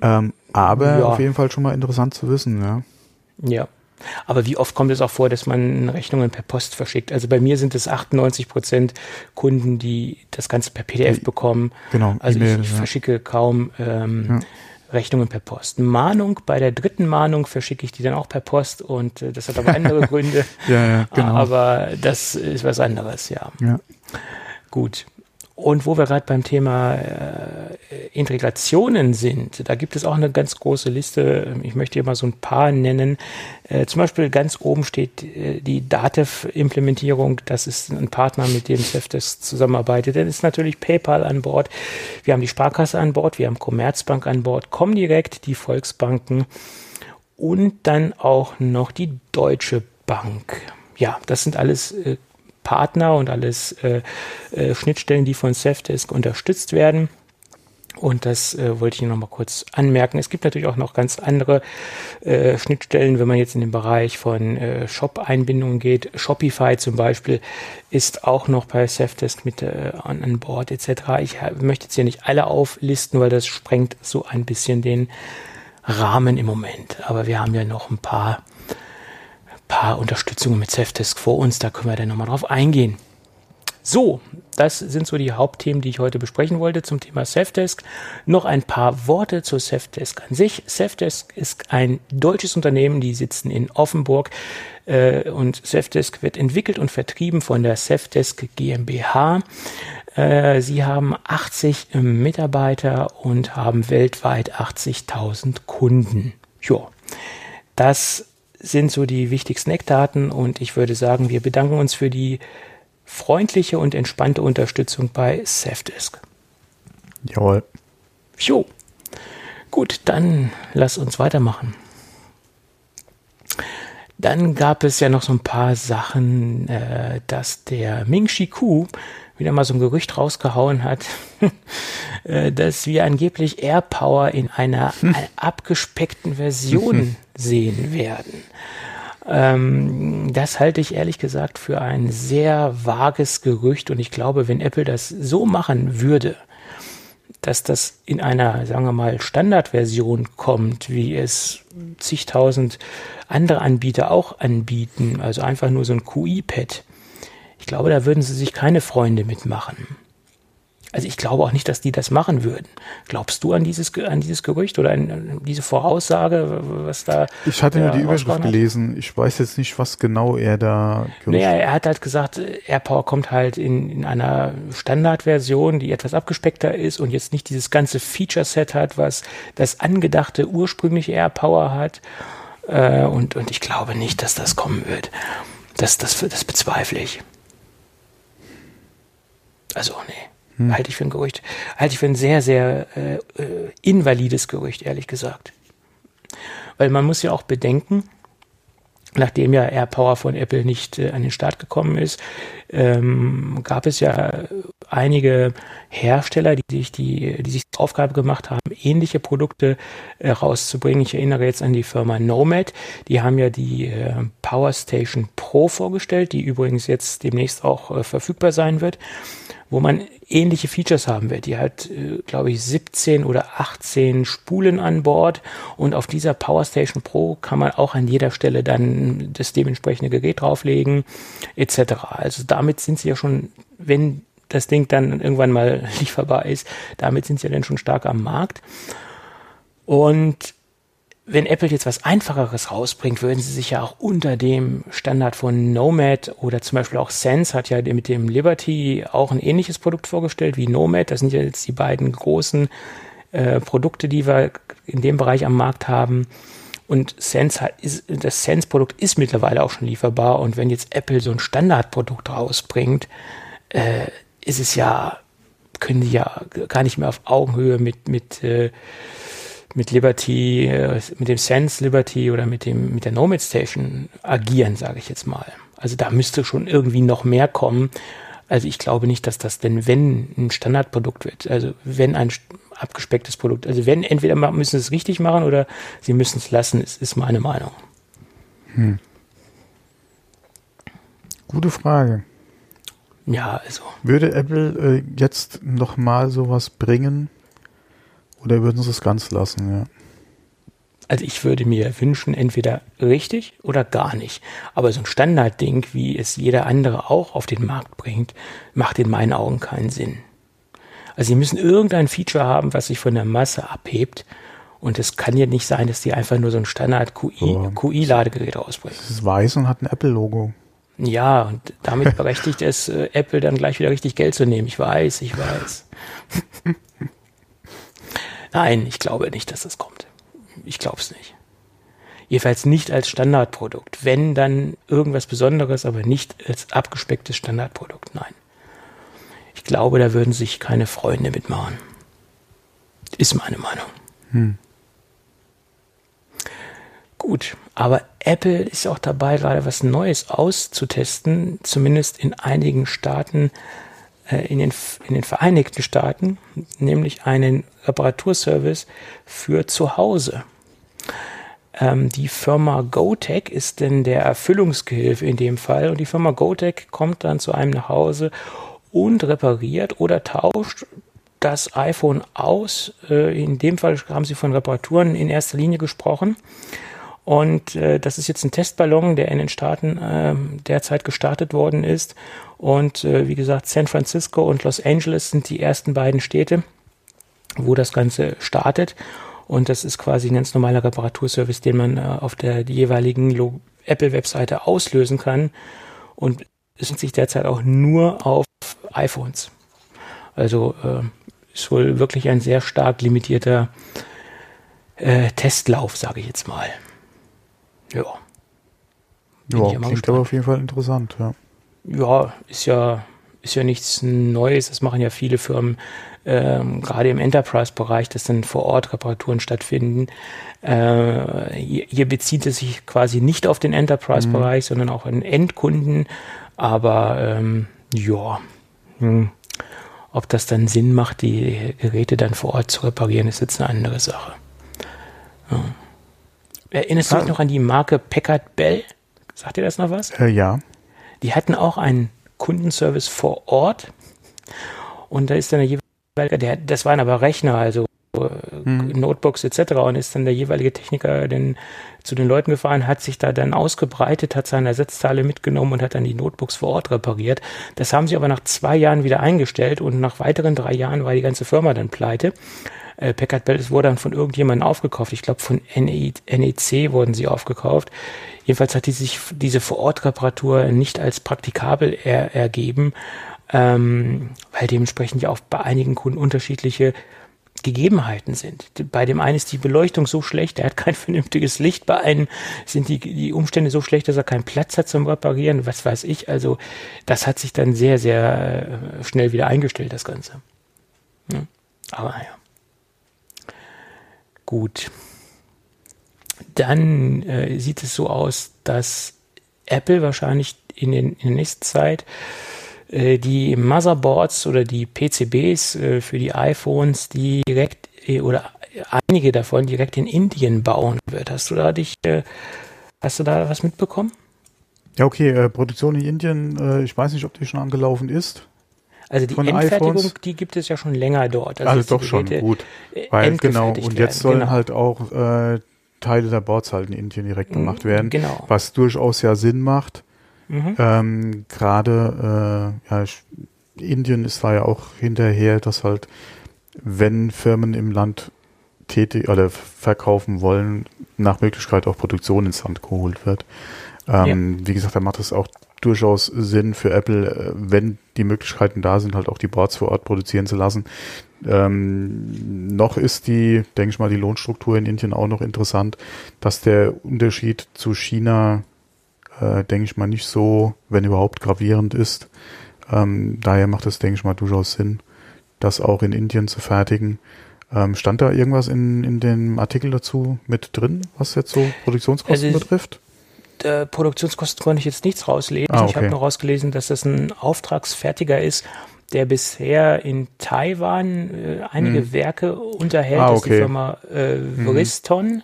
Ähm, aber ja. auf jeden Fall schon mal interessant zu wissen, ja. Ja. Aber wie oft kommt es auch vor, dass man Rechnungen per Post verschickt? Also bei mir sind es 98 Prozent Kunden, die das Ganze per PDF bekommen. Genau. Also ich, ich verschicke kaum ähm, ja. Rechnungen per Post. Mahnung, bei der dritten Mahnung verschicke ich die dann auch per Post und äh, das hat aber andere Gründe. ja, ja, genau. Aber das ist was anderes, ja. ja. Gut. Und wo wir gerade beim Thema äh, Integrationen sind, da gibt es auch eine ganz große Liste. Ich möchte hier mal so ein paar nennen. Äh, zum Beispiel ganz oben steht äh, die Datev-Implementierung. Das ist ein Partner, mit dem Safdesk zusammenarbeitet. Dann ist natürlich PayPal an Bord. Wir haben die Sparkasse an Bord. Wir haben Commerzbank an Bord. Comdirect, die Volksbanken und dann auch noch die Deutsche Bank. Ja, das sind alles äh, Partner und alles äh, äh, Schnittstellen, die von Safdesk unterstützt werden. Und das äh, wollte ich noch mal kurz anmerken. Es gibt natürlich auch noch ganz andere äh, Schnittstellen, wenn man jetzt in den Bereich von äh, Shop-Einbindungen geht. Shopify zum Beispiel ist auch noch bei Safdesk mit äh, an, an Bord etc. Ich möchte jetzt hier nicht alle auflisten, weil das sprengt so ein bisschen den Rahmen im Moment. Aber wir haben ja noch ein paar paar Unterstützungen mit Safdesk vor uns, da können wir dann nochmal drauf eingehen. So, das sind so die Hauptthemen, die ich heute besprechen wollte zum Thema Safdesk. Noch ein paar Worte zu Safdesk an sich. Safdesk ist ein deutsches Unternehmen, die sitzen in Offenburg äh, und Safdesk wird entwickelt und vertrieben von der Safdesk GmbH. Äh, sie haben 80 Mitarbeiter und haben weltweit 80.000 Kunden. Ja, das sind so die wichtigsten Eckdaten und ich würde sagen, wir bedanken uns für die freundliche und entspannte Unterstützung bei Safdisk. Jawohl. Jo. Gut, dann lass uns weitermachen. Dann gab es ja noch so ein paar Sachen, äh, dass der Ming Shi Ku wieder mal so ein Gerücht rausgehauen hat, äh, dass wir angeblich AirPower in einer abgespeckten Version sehen werden. Ähm, das halte ich ehrlich gesagt für ein sehr vages Gerücht und ich glaube, wenn Apple das so machen würde, dass das in einer, sagen wir mal, Standardversion kommt, wie es zigtausend andere Anbieter auch anbieten, also einfach nur so ein QI-Pad. Ich glaube, da würden sie sich keine Freunde mitmachen. Also ich glaube auch nicht, dass die das machen würden. Glaubst du an dieses, an dieses Gerücht oder an diese Voraussage, was da? Ich hatte nur die Überschrift gelesen. Ich weiß jetzt nicht, was genau er da. Naja, er hat halt gesagt, AirPower kommt halt in, in einer Standardversion, die etwas abgespeckter ist und jetzt nicht dieses ganze Feature-Set hat, was das angedachte ursprüngliche AirPower hat. Äh, und, und ich glaube nicht, dass das kommen wird. Das, das, das bezweifle ich. Also, nee. Hm. Halte ich für ein Gerücht. Halte ich für ein sehr, sehr äh, äh, invalides Gerücht, ehrlich gesagt. Weil man muss ja auch bedenken, nachdem ja AirPower von Apple nicht äh, an den Start gekommen ist, ähm, gab es ja einige Hersteller, die sich die, die sich die Aufgabe gemacht haben, ähnliche Produkte äh, rauszubringen. Ich erinnere jetzt an die Firma Nomad. Die haben ja die äh, Power Station Pro vorgestellt, die übrigens jetzt demnächst auch äh, verfügbar sein wird wo man ähnliche Features haben wird. Die hat, äh, glaube ich, 17 oder 18 Spulen an Bord und auf dieser Power Station Pro kann man auch an jeder Stelle dann das dementsprechende Gerät drauflegen etc. Also damit sind sie ja schon, wenn das Ding dann irgendwann mal lieferbar ist, damit sind sie ja dann schon stark am Markt. Und wenn Apple jetzt was Einfacheres rausbringt, würden sie sich ja auch unter dem Standard von Nomad oder zum Beispiel auch Sense hat ja mit dem Liberty auch ein ähnliches Produkt vorgestellt wie Nomad. Das sind ja jetzt die beiden großen äh, Produkte, die wir in dem Bereich am Markt haben. Und Sense hat, ist, das Sense-Produkt ist mittlerweile auch schon lieferbar. Und wenn jetzt Apple so ein Standardprodukt rausbringt, äh, ist es ja, können die ja gar nicht mehr auf Augenhöhe mit, mit äh, mit Liberty, äh, mit dem Sense Liberty oder mit dem mit der Nomad Station agieren, sage ich jetzt mal. Also da müsste schon irgendwie noch mehr kommen. Also ich glaube nicht, dass das denn wenn ein Standardprodukt wird, also wenn ein abgespecktes Produkt, also wenn entweder müssen sie es richtig machen oder sie müssen es lassen, ist, ist meine Meinung. Hm. Gute Frage. Ja, also. Würde Apple äh, jetzt noch mal sowas bringen, oder würden Sie es ganz lassen, ja? Also ich würde mir wünschen, entweder richtig oder gar nicht. Aber so ein Standardding, wie es jeder andere auch auf den Markt bringt, macht in meinen Augen keinen Sinn. Also sie müssen irgendein Feature haben, was sich von der Masse abhebt. Und es kann ja nicht sein, dass die einfach nur so ein Standard-QI-Ladegerät so. rausbringen. Es ist weiß und hat ein Apple-Logo. Ja, und damit berechtigt es äh, Apple dann gleich wieder richtig Geld zu nehmen. Ich weiß, ich weiß. Nein, ich glaube nicht, dass das kommt. Ich glaube es nicht. Jedenfalls nicht als Standardprodukt. Wenn, dann irgendwas Besonderes, aber nicht als abgespecktes Standardprodukt. Nein. Ich glaube, da würden sich keine Freunde mitmachen. Ist meine Meinung. Hm. Gut, aber Apple ist auch dabei, gerade was Neues auszutesten, zumindest in einigen Staaten in, den, in den Vereinigten Staaten, nämlich einen Reparaturservice für zu Hause. Ähm, die Firma GoTech ist denn der Erfüllungsgehilfe in dem Fall und die Firma GoTech kommt dann zu einem nach Hause und repariert oder tauscht das iPhone aus. Äh, in dem Fall haben sie von Reparaturen in erster Linie gesprochen. Und äh, das ist jetzt ein Testballon, der in den Staaten äh, derzeit gestartet worden ist. Und äh, wie gesagt, San Francisco und Los Angeles sind die ersten beiden Städte, wo das Ganze startet. Und das ist quasi ein ganz normaler Reparaturservice, den man äh, auf der jeweiligen Apple-Webseite auslösen kann. Und es sind sich derzeit auch nur auf iPhones. Also äh, ist wohl wirklich ein sehr stark limitierter äh, Testlauf, sage ich jetzt mal. Ja. Ja, klingt gespannt. aber auf jeden Fall interessant, ja. Ja, ist ja, ist ja nichts Neues. Das machen ja viele Firmen, ähm, gerade im Enterprise-Bereich, dass dann vor Ort Reparaturen stattfinden. Äh, hier, hier, bezieht es sich quasi nicht auf den Enterprise-Bereich, mhm. sondern auch an Endkunden. Aber ähm, ja, hm. ob das dann Sinn macht, die Geräte dann vor Ort zu reparieren, ist jetzt eine andere Sache. Ja. Erinnerst du dich noch an die Marke Packard Bell? Sagt dir das noch was? Äh, ja. Die hatten auch einen Kundenservice vor Ort. Und da ist dann der jeweilige, der, das waren aber Rechner, also hm. Notebooks etc. Und ist dann der jeweilige Techniker den, zu den Leuten gefahren, hat sich da dann ausgebreitet, hat seine Ersatzteile mitgenommen und hat dann die Notebooks vor Ort repariert. Das haben sie aber nach zwei Jahren wieder eingestellt und nach weiteren drei Jahren war die ganze Firma dann pleite. Äh, Packard Bell wurde dann von irgendjemandem aufgekauft. Ich glaube, von NEC wurden sie aufgekauft. Jedenfalls hat die sich diese Vorortreparatur nicht als praktikabel er, ergeben, ähm, weil dementsprechend ja auch bei einigen Kunden unterschiedliche Gegebenheiten sind. Bei dem einen ist die Beleuchtung so schlecht, er hat kein vernünftiges Licht. Bei einem sind die, die Umstände so schlecht, dass er keinen Platz hat zum Reparieren. Was weiß ich. Also das hat sich dann sehr, sehr äh, schnell wieder eingestellt, das Ganze. Ja. Aber naja. Gut. Dann äh, sieht es so aus, dass Apple wahrscheinlich in, den, in der nächsten Zeit äh, die Motherboards oder die PCBs äh, für die iPhones direkt äh, oder einige davon direkt in Indien bauen wird. Hast du da dich, äh, hast du da was mitbekommen? Ja, okay, Produktion in Indien, ich weiß nicht, ob die schon angelaufen ist. Also die Endfertigung, iPhones. die gibt es ja schon länger dort. Also, also doch schon, gut. Weil genau, und jetzt sollen genau. halt auch äh, Teile der Boards halt in Indien direkt mhm, gemacht werden. Genau. Was durchaus ja Sinn macht. Mhm. Ähm, Gerade äh, ja, Indien ist da ja auch hinterher, dass halt, wenn Firmen im Land tätig oder verkaufen wollen, nach Möglichkeit auch Produktion ins Land geholt wird. Ähm, ja. Wie gesagt, da macht es auch durchaus Sinn für Apple, äh, wenn die Möglichkeiten da sind, halt auch die Boards vor Ort produzieren zu lassen. Ähm, noch ist die, denke ich mal, die Lohnstruktur in Indien auch noch interessant, dass der Unterschied zu China, äh, denke ich mal, nicht so, wenn überhaupt, gravierend ist. Ähm, daher macht es, denke ich mal, durchaus Sinn, das auch in Indien zu fertigen. Ähm, stand da irgendwas in, in dem Artikel dazu mit drin, was jetzt so Produktionskosten also betrifft? Äh, Produktionskosten konnte ich jetzt nichts rauslesen. Ah, okay. Ich habe nur rausgelesen, dass das ein Auftragsfertiger ist, der bisher in Taiwan äh, einige hm. Werke unterhält. Ah, okay. Das ist die Firma äh, Vriston. Hm.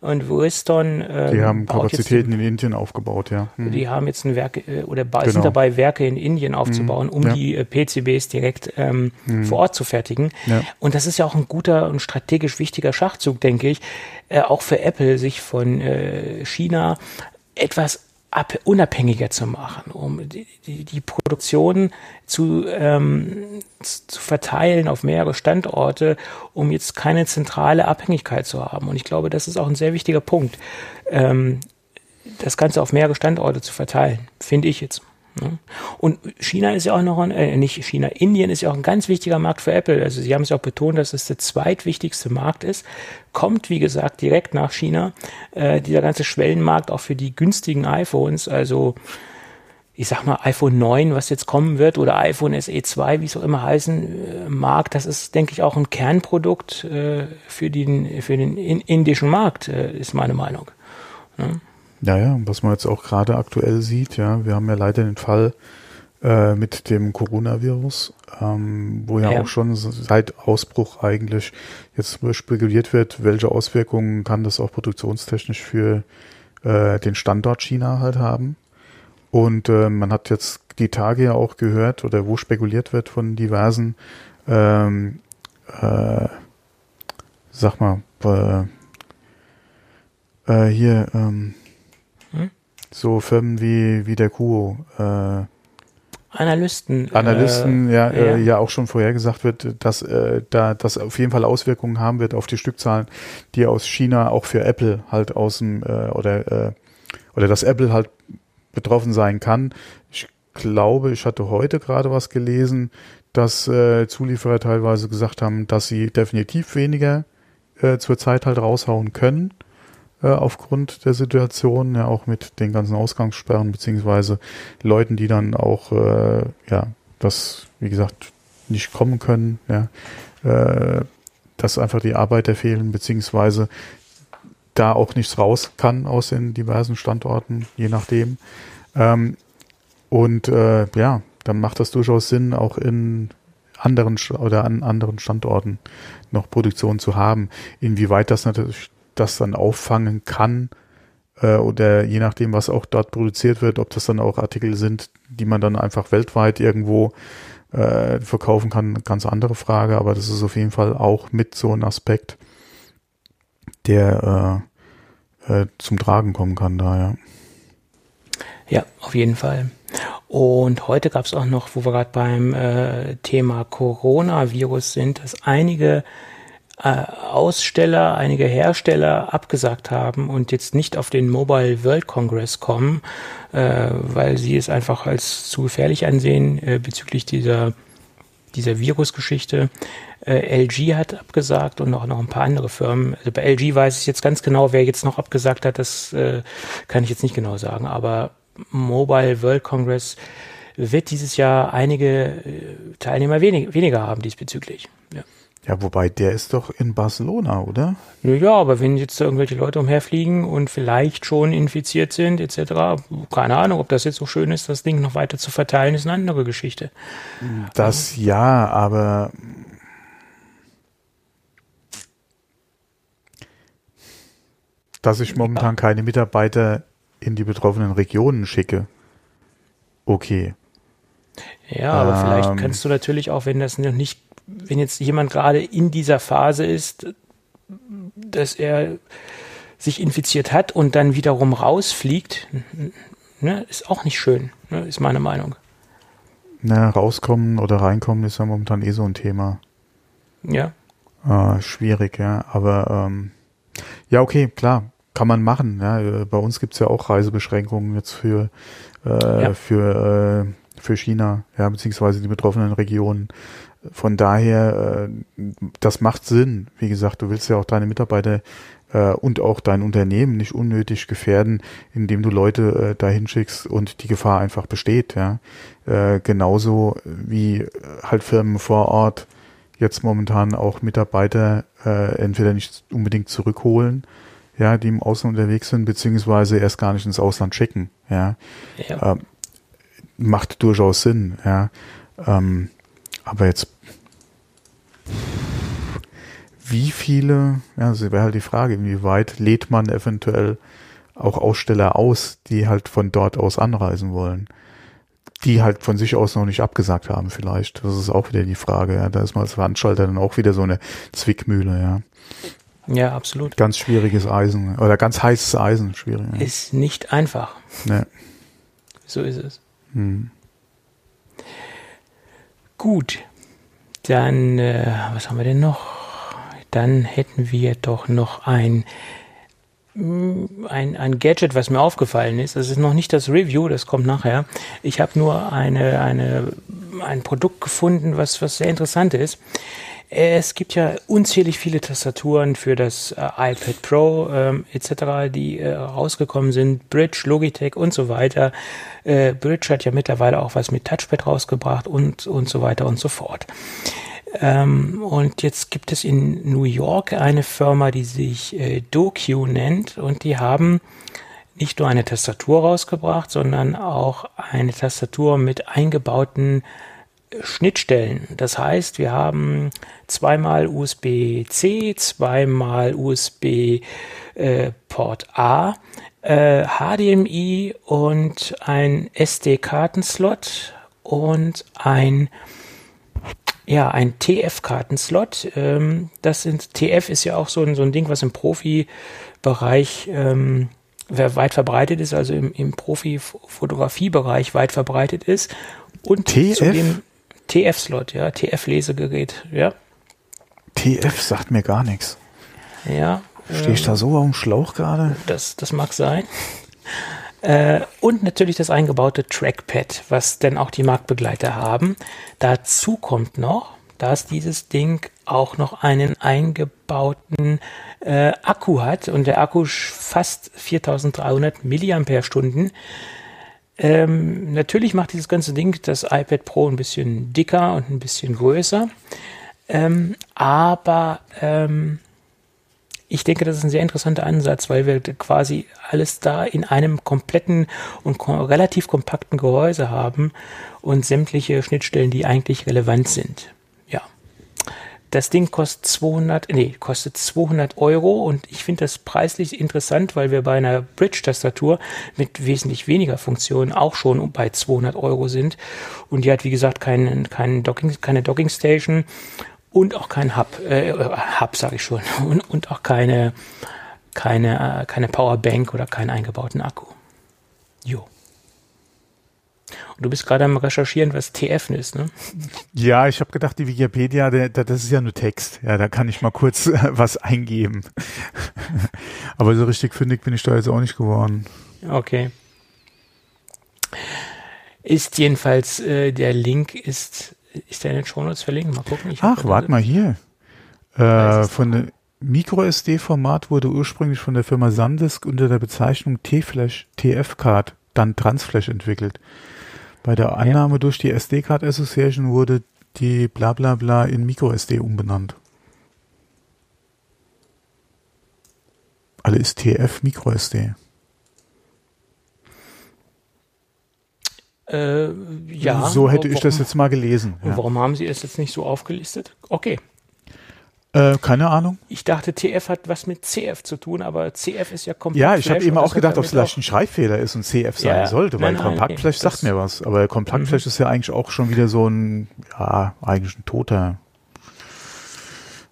Und Vriston. Äh, die haben Kapazitäten in Indien aufgebaut, ja. Hm. Die haben jetzt ein Werk äh, oder genau. sind dabei, Werke in Indien aufzubauen, hm. um ja. die äh, PCBs direkt ähm, hm. vor Ort zu fertigen. Ja. Und das ist ja auch ein guter und strategisch wichtiger Schachzug, denke ich, äh, auch für Apple, sich von äh, China etwas unabhängiger zu machen, um die, die, die Produktion zu, ähm, zu verteilen auf mehrere Standorte, um jetzt keine zentrale Abhängigkeit zu haben. Und ich glaube, das ist auch ein sehr wichtiger Punkt, ähm, das Ganze auf mehrere Standorte zu verteilen, finde ich jetzt. Ne? Und China ist ja auch noch ein, äh, nicht China, Indien ist ja auch ein ganz wichtiger Markt für Apple. Also sie haben es auch betont, dass es der zweitwichtigste Markt ist. Kommt, wie gesagt, direkt nach China. Äh, dieser ganze Schwellenmarkt auch für die günstigen iPhones, also ich sag mal iPhone 9, was jetzt kommen wird, oder iPhone SE 2, wie es auch immer heißen äh, mag, das ist, denke ich, auch ein Kernprodukt äh, für den, für den in, indischen Markt, äh, ist meine Meinung. Ne? Ja, ja, was man jetzt auch gerade aktuell sieht, ja, wir haben ja leider den Fall äh, mit dem Coronavirus, ähm, wo ja, ja, auch schon seit Ausbruch eigentlich jetzt spekuliert wird, welche Auswirkungen kann das auch produktionstechnisch für äh, den Standort China halt haben. Und äh, man hat jetzt die Tage ja auch gehört oder wo spekuliert wird von diversen, ähm, äh, sag mal, äh, äh, hier, ähm, so Firmen wie, wie der Kuo. Äh, Analysten. Analysten, äh, ja, äh, ja. ja auch schon vorhergesagt wird, dass äh, da das auf jeden Fall Auswirkungen haben wird auf die Stückzahlen, die aus China auch für Apple halt aus dem äh, oder äh, oder dass Apple halt betroffen sein kann. Ich glaube, ich hatte heute gerade was gelesen, dass äh, Zulieferer teilweise gesagt haben, dass sie definitiv weniger äh, zur Zeit halt raushauen können äh, aufgrund der Situation, ja auch mit den ganzen Ausgangssperren beziehungsweise Leuten, die dann auch äh, ja das wie gesagt nicht kommen können, ja, äh, dass einfach die Arbeiter fehlen beziehungsweise da auch nichts raus kann aus den diversen Standorten, je nachdem. Ähm, und äh, ja, dann macht das durchaus Sinn, auch in anderen oder an anderen Standorten noch Produktion zu haben. Inwieweit das natürlich das dann auffangen kann äh, oder je nachdem, was auch dort produziert wird, ob das dann auch Artikel sind, die man dann einfach weltweit irgendwo äh, verkaufen kann, ganz andere Frage. Aber das ist auf jeden Fall auch mit so ein Aspekt, der äh, äh, zum Tragen kommen kann da, ja. Ja, auf jeden Fall. Und heute gab es auch noch, wo wir gerade beim äh, Thema Coronavirus sind, dass einige Aussteller, einige Hersteller abgesagt haben und jetzt nicht auf den Mobile World Congress kommen, äh, weil sie es einfach als zu gefährlich ansehen äh, bezüglich dieser, dieser Virusgeschichte. Äh, LG hat abgesagt und auch noch ein paar andere Firmen. Also bei LG weiß ich jetzt ganz genau, wer jetzt noch abgesagt hat, das äh, kann ich jetzt nicht genau sagen, aber Mobile World Congress wird dieses Jahr einige äh, Teilnehmer wenig, weniger haben diesbezüglich. Ja. Wobei der ist doch in Barcelona, oder? Ja, aber wenn jetzt irgendwelche Leute umherfliegen und vielleicht schon infiziert sind, etc., keine Ahnung, ob das jetzt so schön ist, das Ding noch weiter zu verteilen, ist eine andere Geschichte. Das ja, aber dass ich momentan ja. keine Mitarbeiter in die betroffenen Regionen schicke. Okay. Ja, aber ähm, vielleicht kannst du natürlich auch, wenn das noch nicht, wenn jetzt jemand gerade in dieser Phase ist, dass er sich infiziert hat und dann wiederum rausfliegt, ne, ist auch nicht schön, ne, ist meine Meinung. Na, rauskommen oder reinkommen ist ja momentan eh so ein Thema. Ja. Äh, schwierig, ja. Aber ähm, ja, okay, klar kann man machen. Ja. Äh, bei uns gibt's ja auch Reisebeschränkungen jetzt für, äh, ja. für, äh, für China, ja, beziehungsweise die betroffenen Regionen. Von daher, äh, das macht Sinn. Wie gesagt, du willst ja auch deine Mitarbeiter äh, und auch dein Unternehmen nicht unnötig gefährden, indem du Leute äh, dahin schickst und die Gefahr einfach besteht. Ja. Genauso wie halt Firmen vor Ort jetzt momentan auch Mitarbeiter entweder nicht unbedingt zurückholen, ja, die im Ausland unterwegs sind, beziehungsweise erst gar nicht ins Ausland schicken, ja. ja. Macht durchaus Sinn, ja. Ähm, aber jetzt, wie viele, ja, das wäre halt die Frage, inwieweit lädt man eventuell auch Aussteller aus, die halt von dort aus anreisen wollen, die halt von sich aus noch nicht abgesagt haben vielleicht. Das ist auch wieder die Frage, ja. Da ist man als Veranstalter dann auch wieder so eine Zwickmühle, ja. Ja, absolut. Ganz schwieriges Eisen oder ganz heißes Eisen, schwierig. Ja. Ist nicht einfach. Nee. So ist es. Gut, dann, äh, was haben wir denn noch? Dann hätten wir doch noch ein, ein, ein Gadget, was mir aufgefallen ist. Das ist noch nicht das Review, das kommt nachher. Ich habe nur eine, eine, ein Produkt gefunden, was, was sehr interessant ist. Es gibt ja unzählig viele Tastaturen für das äh, iPad Pro ähm, etc., die äh, rausgekommen sind, Bridge, Logitech und so weiter. Äh, Bridge hat ja mittlerweile auch was mit Touchpad rausgebracht und und so weiter und so fort. Ähm, und jetzt gibt es in New York eine Firma, die sich äh, DoQ nennt und die haben nicht nur eine Tastatur rausgebracht, sondern auch eine Tastatur mit eingebauten Schnittstellen. Das heißt, wir haben zweimal USB-C, zweimal USB äh, A, äh, HDMI und ein SD-Kartenslot und ein ja, ein TF-Kartenslot. Ähm, das sind, TF ist ja auch so ein, so ein Ding, was im Profibereich ähm, weit verbreitet ist, also im, im Profi-Fotografiebereich weit verbreitet ist. Und TF? zudem TF-Slot, ja, TF-Lesegerät, ja. TF sagt mir gar nichts. Ja. Stehe ich ähm, da so auf dem Schlauch gerade? Das, das mag sein. Äh, und natürlich das eingebaute Trackpad, was denn auch die Marktbegleiter haben. Dazu kommt noch, dass dieses Ding auch noch einen eingebauten äh, Akku hat und der Akku fast 4300 Milliampere-Stunden. Ähm, natürlich macht dieses ganze Ding das iPad Pro ein bisschen dicker und ein bisschen größer, ähm, aber ähm, ich denke, das ist ein sehr interessanter Ansatz, weil wir quasi alles da in einem kompletten und ko relativ kompakten Gehäuse haben und sämtliche Schnittstellen, die eigentlich relevant sind. Das Ding kostet 200, nee, kostet 200 Euro und ich finde das preislich interessant, weil wir bei einer Bridge-Tastatur mit wesentlich weniger Funktionen auch schon bei 200 Euro sind und die hat, wie gesagt, keinen, keinen Docking, keine Docking-Station und auch kein Hub, äh, Hub sage ich schon, und, und auch keine, keine, äh, keine Powerbank oder keinen eingebauten Akku. Jo. Und du bist gerade am Recherchieren, was TF ist, ne? Ja, ich habe gedacht, die Wikipedia, der, der, das ist ja nur Text. Ja, da kann ich mal kurz äh, was eingeben. Aber so richtig fündig bin ich da jetzt auch nicht geworden. Okay. Ist jedenfalls, äh, der Link ist ist der in den Shownotes verlinkt? Mal gucken. Ach, warte mal hier. Äh, von dem MicroSD-Format wurde ursprünglich von der Firma Sandisk unter der Bezeichnung T-Flash, TF-Card, dann Transflash entwickelt. Bei der Annahme ja. durch die SD-Card Association wurde die bla bla bla in MicroSD umbenannt. Alle ist TF MicroSD. Äh, ja. So hätte ich das jetzt mal gelesen. Ja. Warum haben Sie es jetzt nicht so aufgelistet? Okay. Äh, keine Ahnung. Ich dachte, TF hat was mit CF zu tun, aber CF ist ja komplett. Ja, ich habe eben auch gedacht, ob es vielleicht ein Schreibfehler ist und CF sein ja, sollte, weil Kompaktflash nee, sagt mir was. Aber Kompaktflash mhm. ist ja eigentlich auch schon wieder so ein, ja, eigentlich ein toter,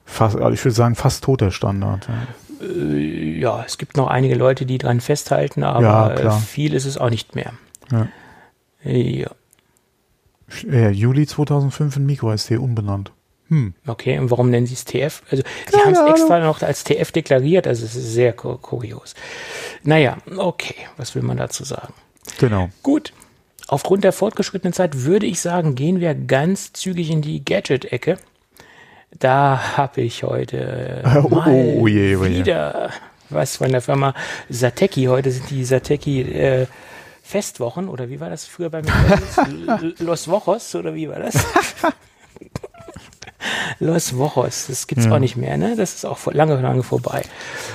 fast, also ich würde sagen, fast toter Standard. Ja. Äh, ja, es gibt noch einige Leute, die dran festhalten, aber ja, viel ist es auch nicht mehr. Ja. Ja Juli 2005 in MicroSD umbenannt. Hm. Okay, und warum nennen sie es TF? Also, sie haben es extra noch als TF deklariert, also es ist sehr kurios. Naja, okay, was will man dazu sagen? Genau. Gut. Aufgrund der fortgeschrittenen Zeit würde ich sagen, gehen wir ganz zügig in die Gadget-Ecke. Da habe ich heute äh, oh, mal oh, oh, je, oh, je. wieder was von der Firma Sateki. Heute sind die Sateki äh, Festwochen oder wie war das früher bei McDonalds? Los Wochos oder wie war das? Los Wochos, das gibt's ja. auch nicht mehr, ne? Das ist auch lange, lange vorbei.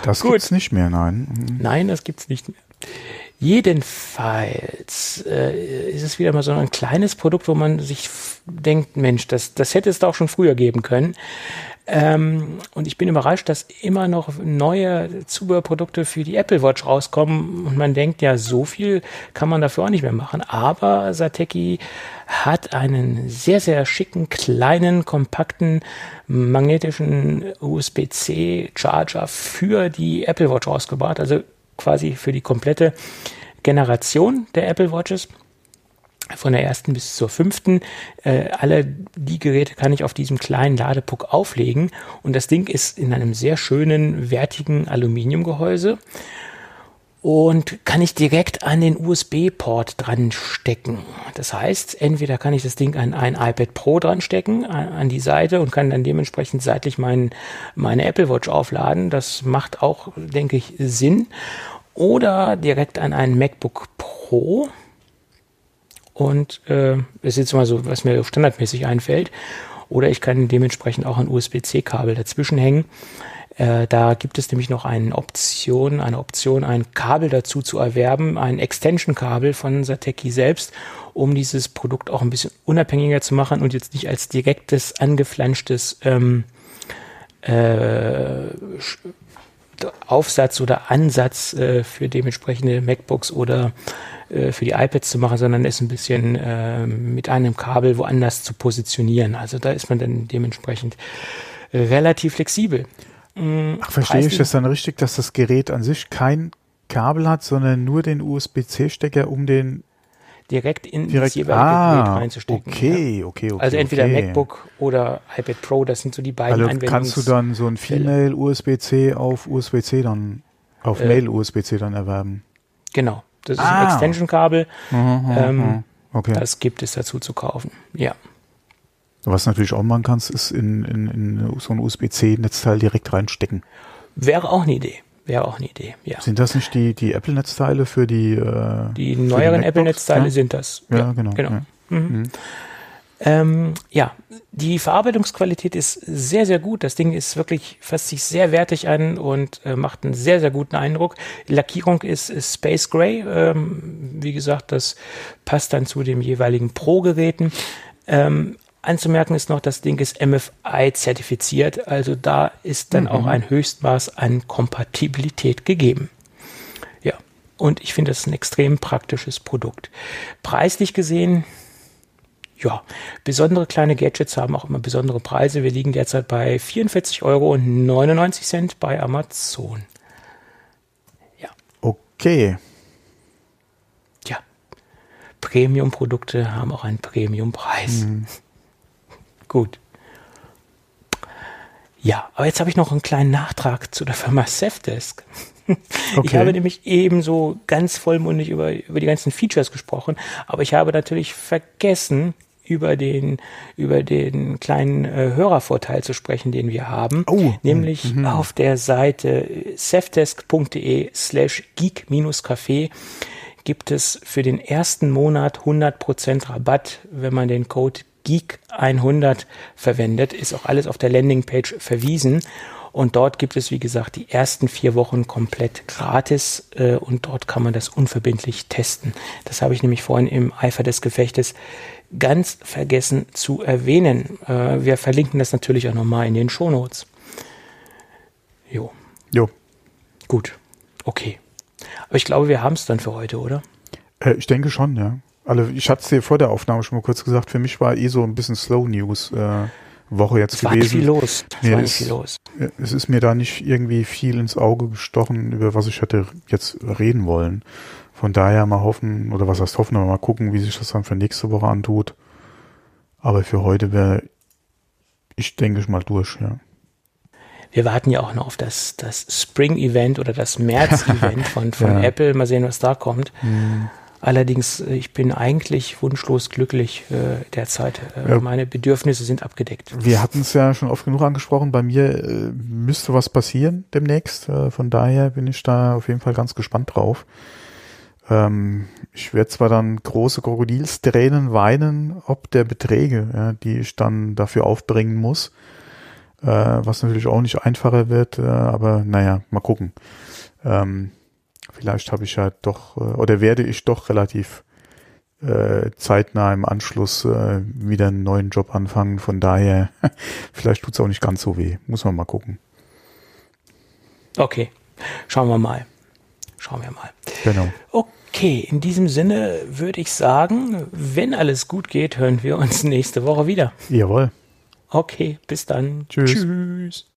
Das Gut. gibt's nicht mehr, nein. Mhm. Nein, das gibt's nicht mehr. Jedenfalls äh, ist es wieder mal so ein kleines Produkt, wo man sich denkt, Mensch, das, das hätte es doch schon früher geben können. Ähm, und ich bin überrascht, dass immer noch neue Zubehörprodukte für die Apple Watch rauskommen. Und man denkt, ja, so viel kann man dafür auch nicht mehr machen. Aber Sateki hat einen sehr, sehr schicken, kleinen, kompakten, magnetischen USB-C Charger für die Apple Watch rausgebracht. Also quasi für die komplette Generation der Apple Watches. Von der ersten bis zur fünften. Äh, alle die Geräte kann ich auf diesem kleinen Ladepuck auflegen. Und das Ding ist in einem sehr schönen, wertigen Aluminiumgehäuse und kann ich direkt an den USB-Port dran stecken. Das heißt, entweder kann ich das Ding an ein iPad Pro dran stecken, an, die Seite und kann dann dementsprechend seitlich mein, meine Apple Watch aufladen. Das macht auch, denke ich, Sinn. Oder direkt an ein MacBook Pro und äh, ist jetzt mal so, was mir standardmäßig einfällt. Oder ich kann dementsprechend auch ein USB-C-Kabel dazwischen hängen. Äh, da gibt es nämlich noch eine Option, eine Option, ein Kabel dazu zu erwerben, ein Extension-Kabel von Sateki selbst, um dieses Produkt auch ein bisschen unabhängiger zu machen und jetzt nicht als direktes, angeflanschtes ähm, äh, Aufsatz oder Ansatz äh, für dementsprechende MacBooks oder äh, für die iPads zu machen, sondern es ein bisschen äh, mit einem Kabel woanders zu positionieren. Also da ist man dann dementsprechend relativ flexibel. Mhm, Ach, verstehe ich das dann richtig, dass das Gerät an sich kein Kabel hat, sondern nur den USB-C-Stecker, um den direkt in direkt, das jeweilige ah, Gerät reinzustecken. Okay, ja. okay, okay. Also entweder okay. MacBook oder iPad Pro, das sind so die beiden also Anwendungs kannst du dann so ein Female USB-C auf USB-C dann, auf äh, Mail USB-C dann erwerben? Genau. Das ist ah. ein Extension-Kabel. Mhm, mhm, ähm, mhm. okay. Das gibt es dazu zu kaufen. Ja. Was natürlich auch machen kannst, ist in, in, in so ein USB-C-Netzteil direkt reinstecken. Wäre auch eine Idee. Wäre auch eine Idee, ja. Sind das nicht die, die Apple-Netzteile für die äh, Die neueren die Apple-Netzteile ja? sind das. Ja, ja genau. genau. Ja. Mhm. Mhm. Ähm, ja, die Verarbeitungsqualität ist sehr, sehr gut. Das Ding ist wirklich, fasst sich sehr wertig an und äh, macht einen sehr, sehr guten Eindruck. Lackierung ist, ist Space Gray. Ähm, wie gesagt, das passt dann zu dem jeweiligen Pro-Geräten. Ähm, anzumerken ist noch, das Ding ist MFI zertifiziert. Also da ist dann mhm. auch ein Höchstmaß an Kompatibilität gegeben. Ja, und ich finde, das ist ein extrem praktisches Produkt. Preislich gesehen, ja, besondere kleine Gadgets haben auch immer besondere Preise. Wir liegen derzeit bei 44,99 Euro bei Amazon. Ja. Okay. Ja. Premium-Produkte haben auch einen Premium-Preis. Mhm. Gut. Ja, aber jetzt habe ich noch einen kleinen Nachtrag zu der Firma Safdesk. Okay. Ich habe nämlich ebenso ganz vollmundig über, über die ganzen Features gesprochen, aber ich habe natürlich vergessen, über den, über den kleinen äh, Hörervorteil zu sprechen, den wir haben. Oh. Nämlich mhm. auf der Seite safdesk.de slash geek-café gibt es für den ersten Monat 100% Rabatt, wenn man den Code GEEK100 verwendet. Ist auch alles auf der Landingpage verwiesen. Und dort gibt es, wie gesagt, die ersten vier Wochen komplett gratis äh, und dort kann man das unverbindlich testen. Das habe ich nämlich vorhin im Eifer des Gefechtes ganz vergessen zu erwähnen. Äh, wir verlinken das natürlich auch nochmal in den Shownotes. Jo. Jo. Gut. Okay. Aber ich glaube, wir haben es dann für heute, oder? Äh, ich denke schon, ja. Also ich hatte es dir vor der Aufnahme schon mal kurz gesagt, für mich war eh so ein bisschen Slow News äh, Woche jetzt es gewesen. War nicht viel los. Es war nicht viel los. Es ist mir da nicht irgendwie viel ins Auge gestochen, über was ich hätte jetzt reden wollen. Von daher mal hoffen, oder was heißt hoffen, aber mal gucken, wie sich das dann für nächste Woche antut. Aber für heute wäre ich denke ich mal durch, ja. Wir warten ja auch noch auf das, das Spring-Event oder das März-Event von, von ja. Apple. Mal sehen, was da kommt. Mhm. Allerdings, äh, ich bin eigentlich wunschlos glücklich äh, derzeit. Äh, ja. Meine Bedürfnisse sind abgedeckt. Wir hatten es ja schon oft genug angesprochen. Bei mir äh, müsste was passieren demnächst. Äh, von daher bin ich da auf jeden Fall ganz gespannt drauf. Ähm, ich werde zwar dann große Krokodilstränen weinen, ob der Beträge, ja, die ich dann dafür aufbringen muss, äh, was natürlich auch nicht einfacher wird, äh, aber naja, mal gucken. Ähm, vielleicht habe ich ja doch, äh, oder werde ich doch relativ äh, zeitnah im Anschluss äh, wieder einen neuen Job anfangen. Von daher, vielleicht tut's auch nicht ganz so weh. Muss man mal gucken. Okay, schauen wir mal. Schauen wir mal. Genau. Okay, in diesem Sinne würde ich sagen, wenn alles gut geht, hören wir uns nächste Woche wieder. Jawohl. Okay, bis dann. Tschüss. Tschüss.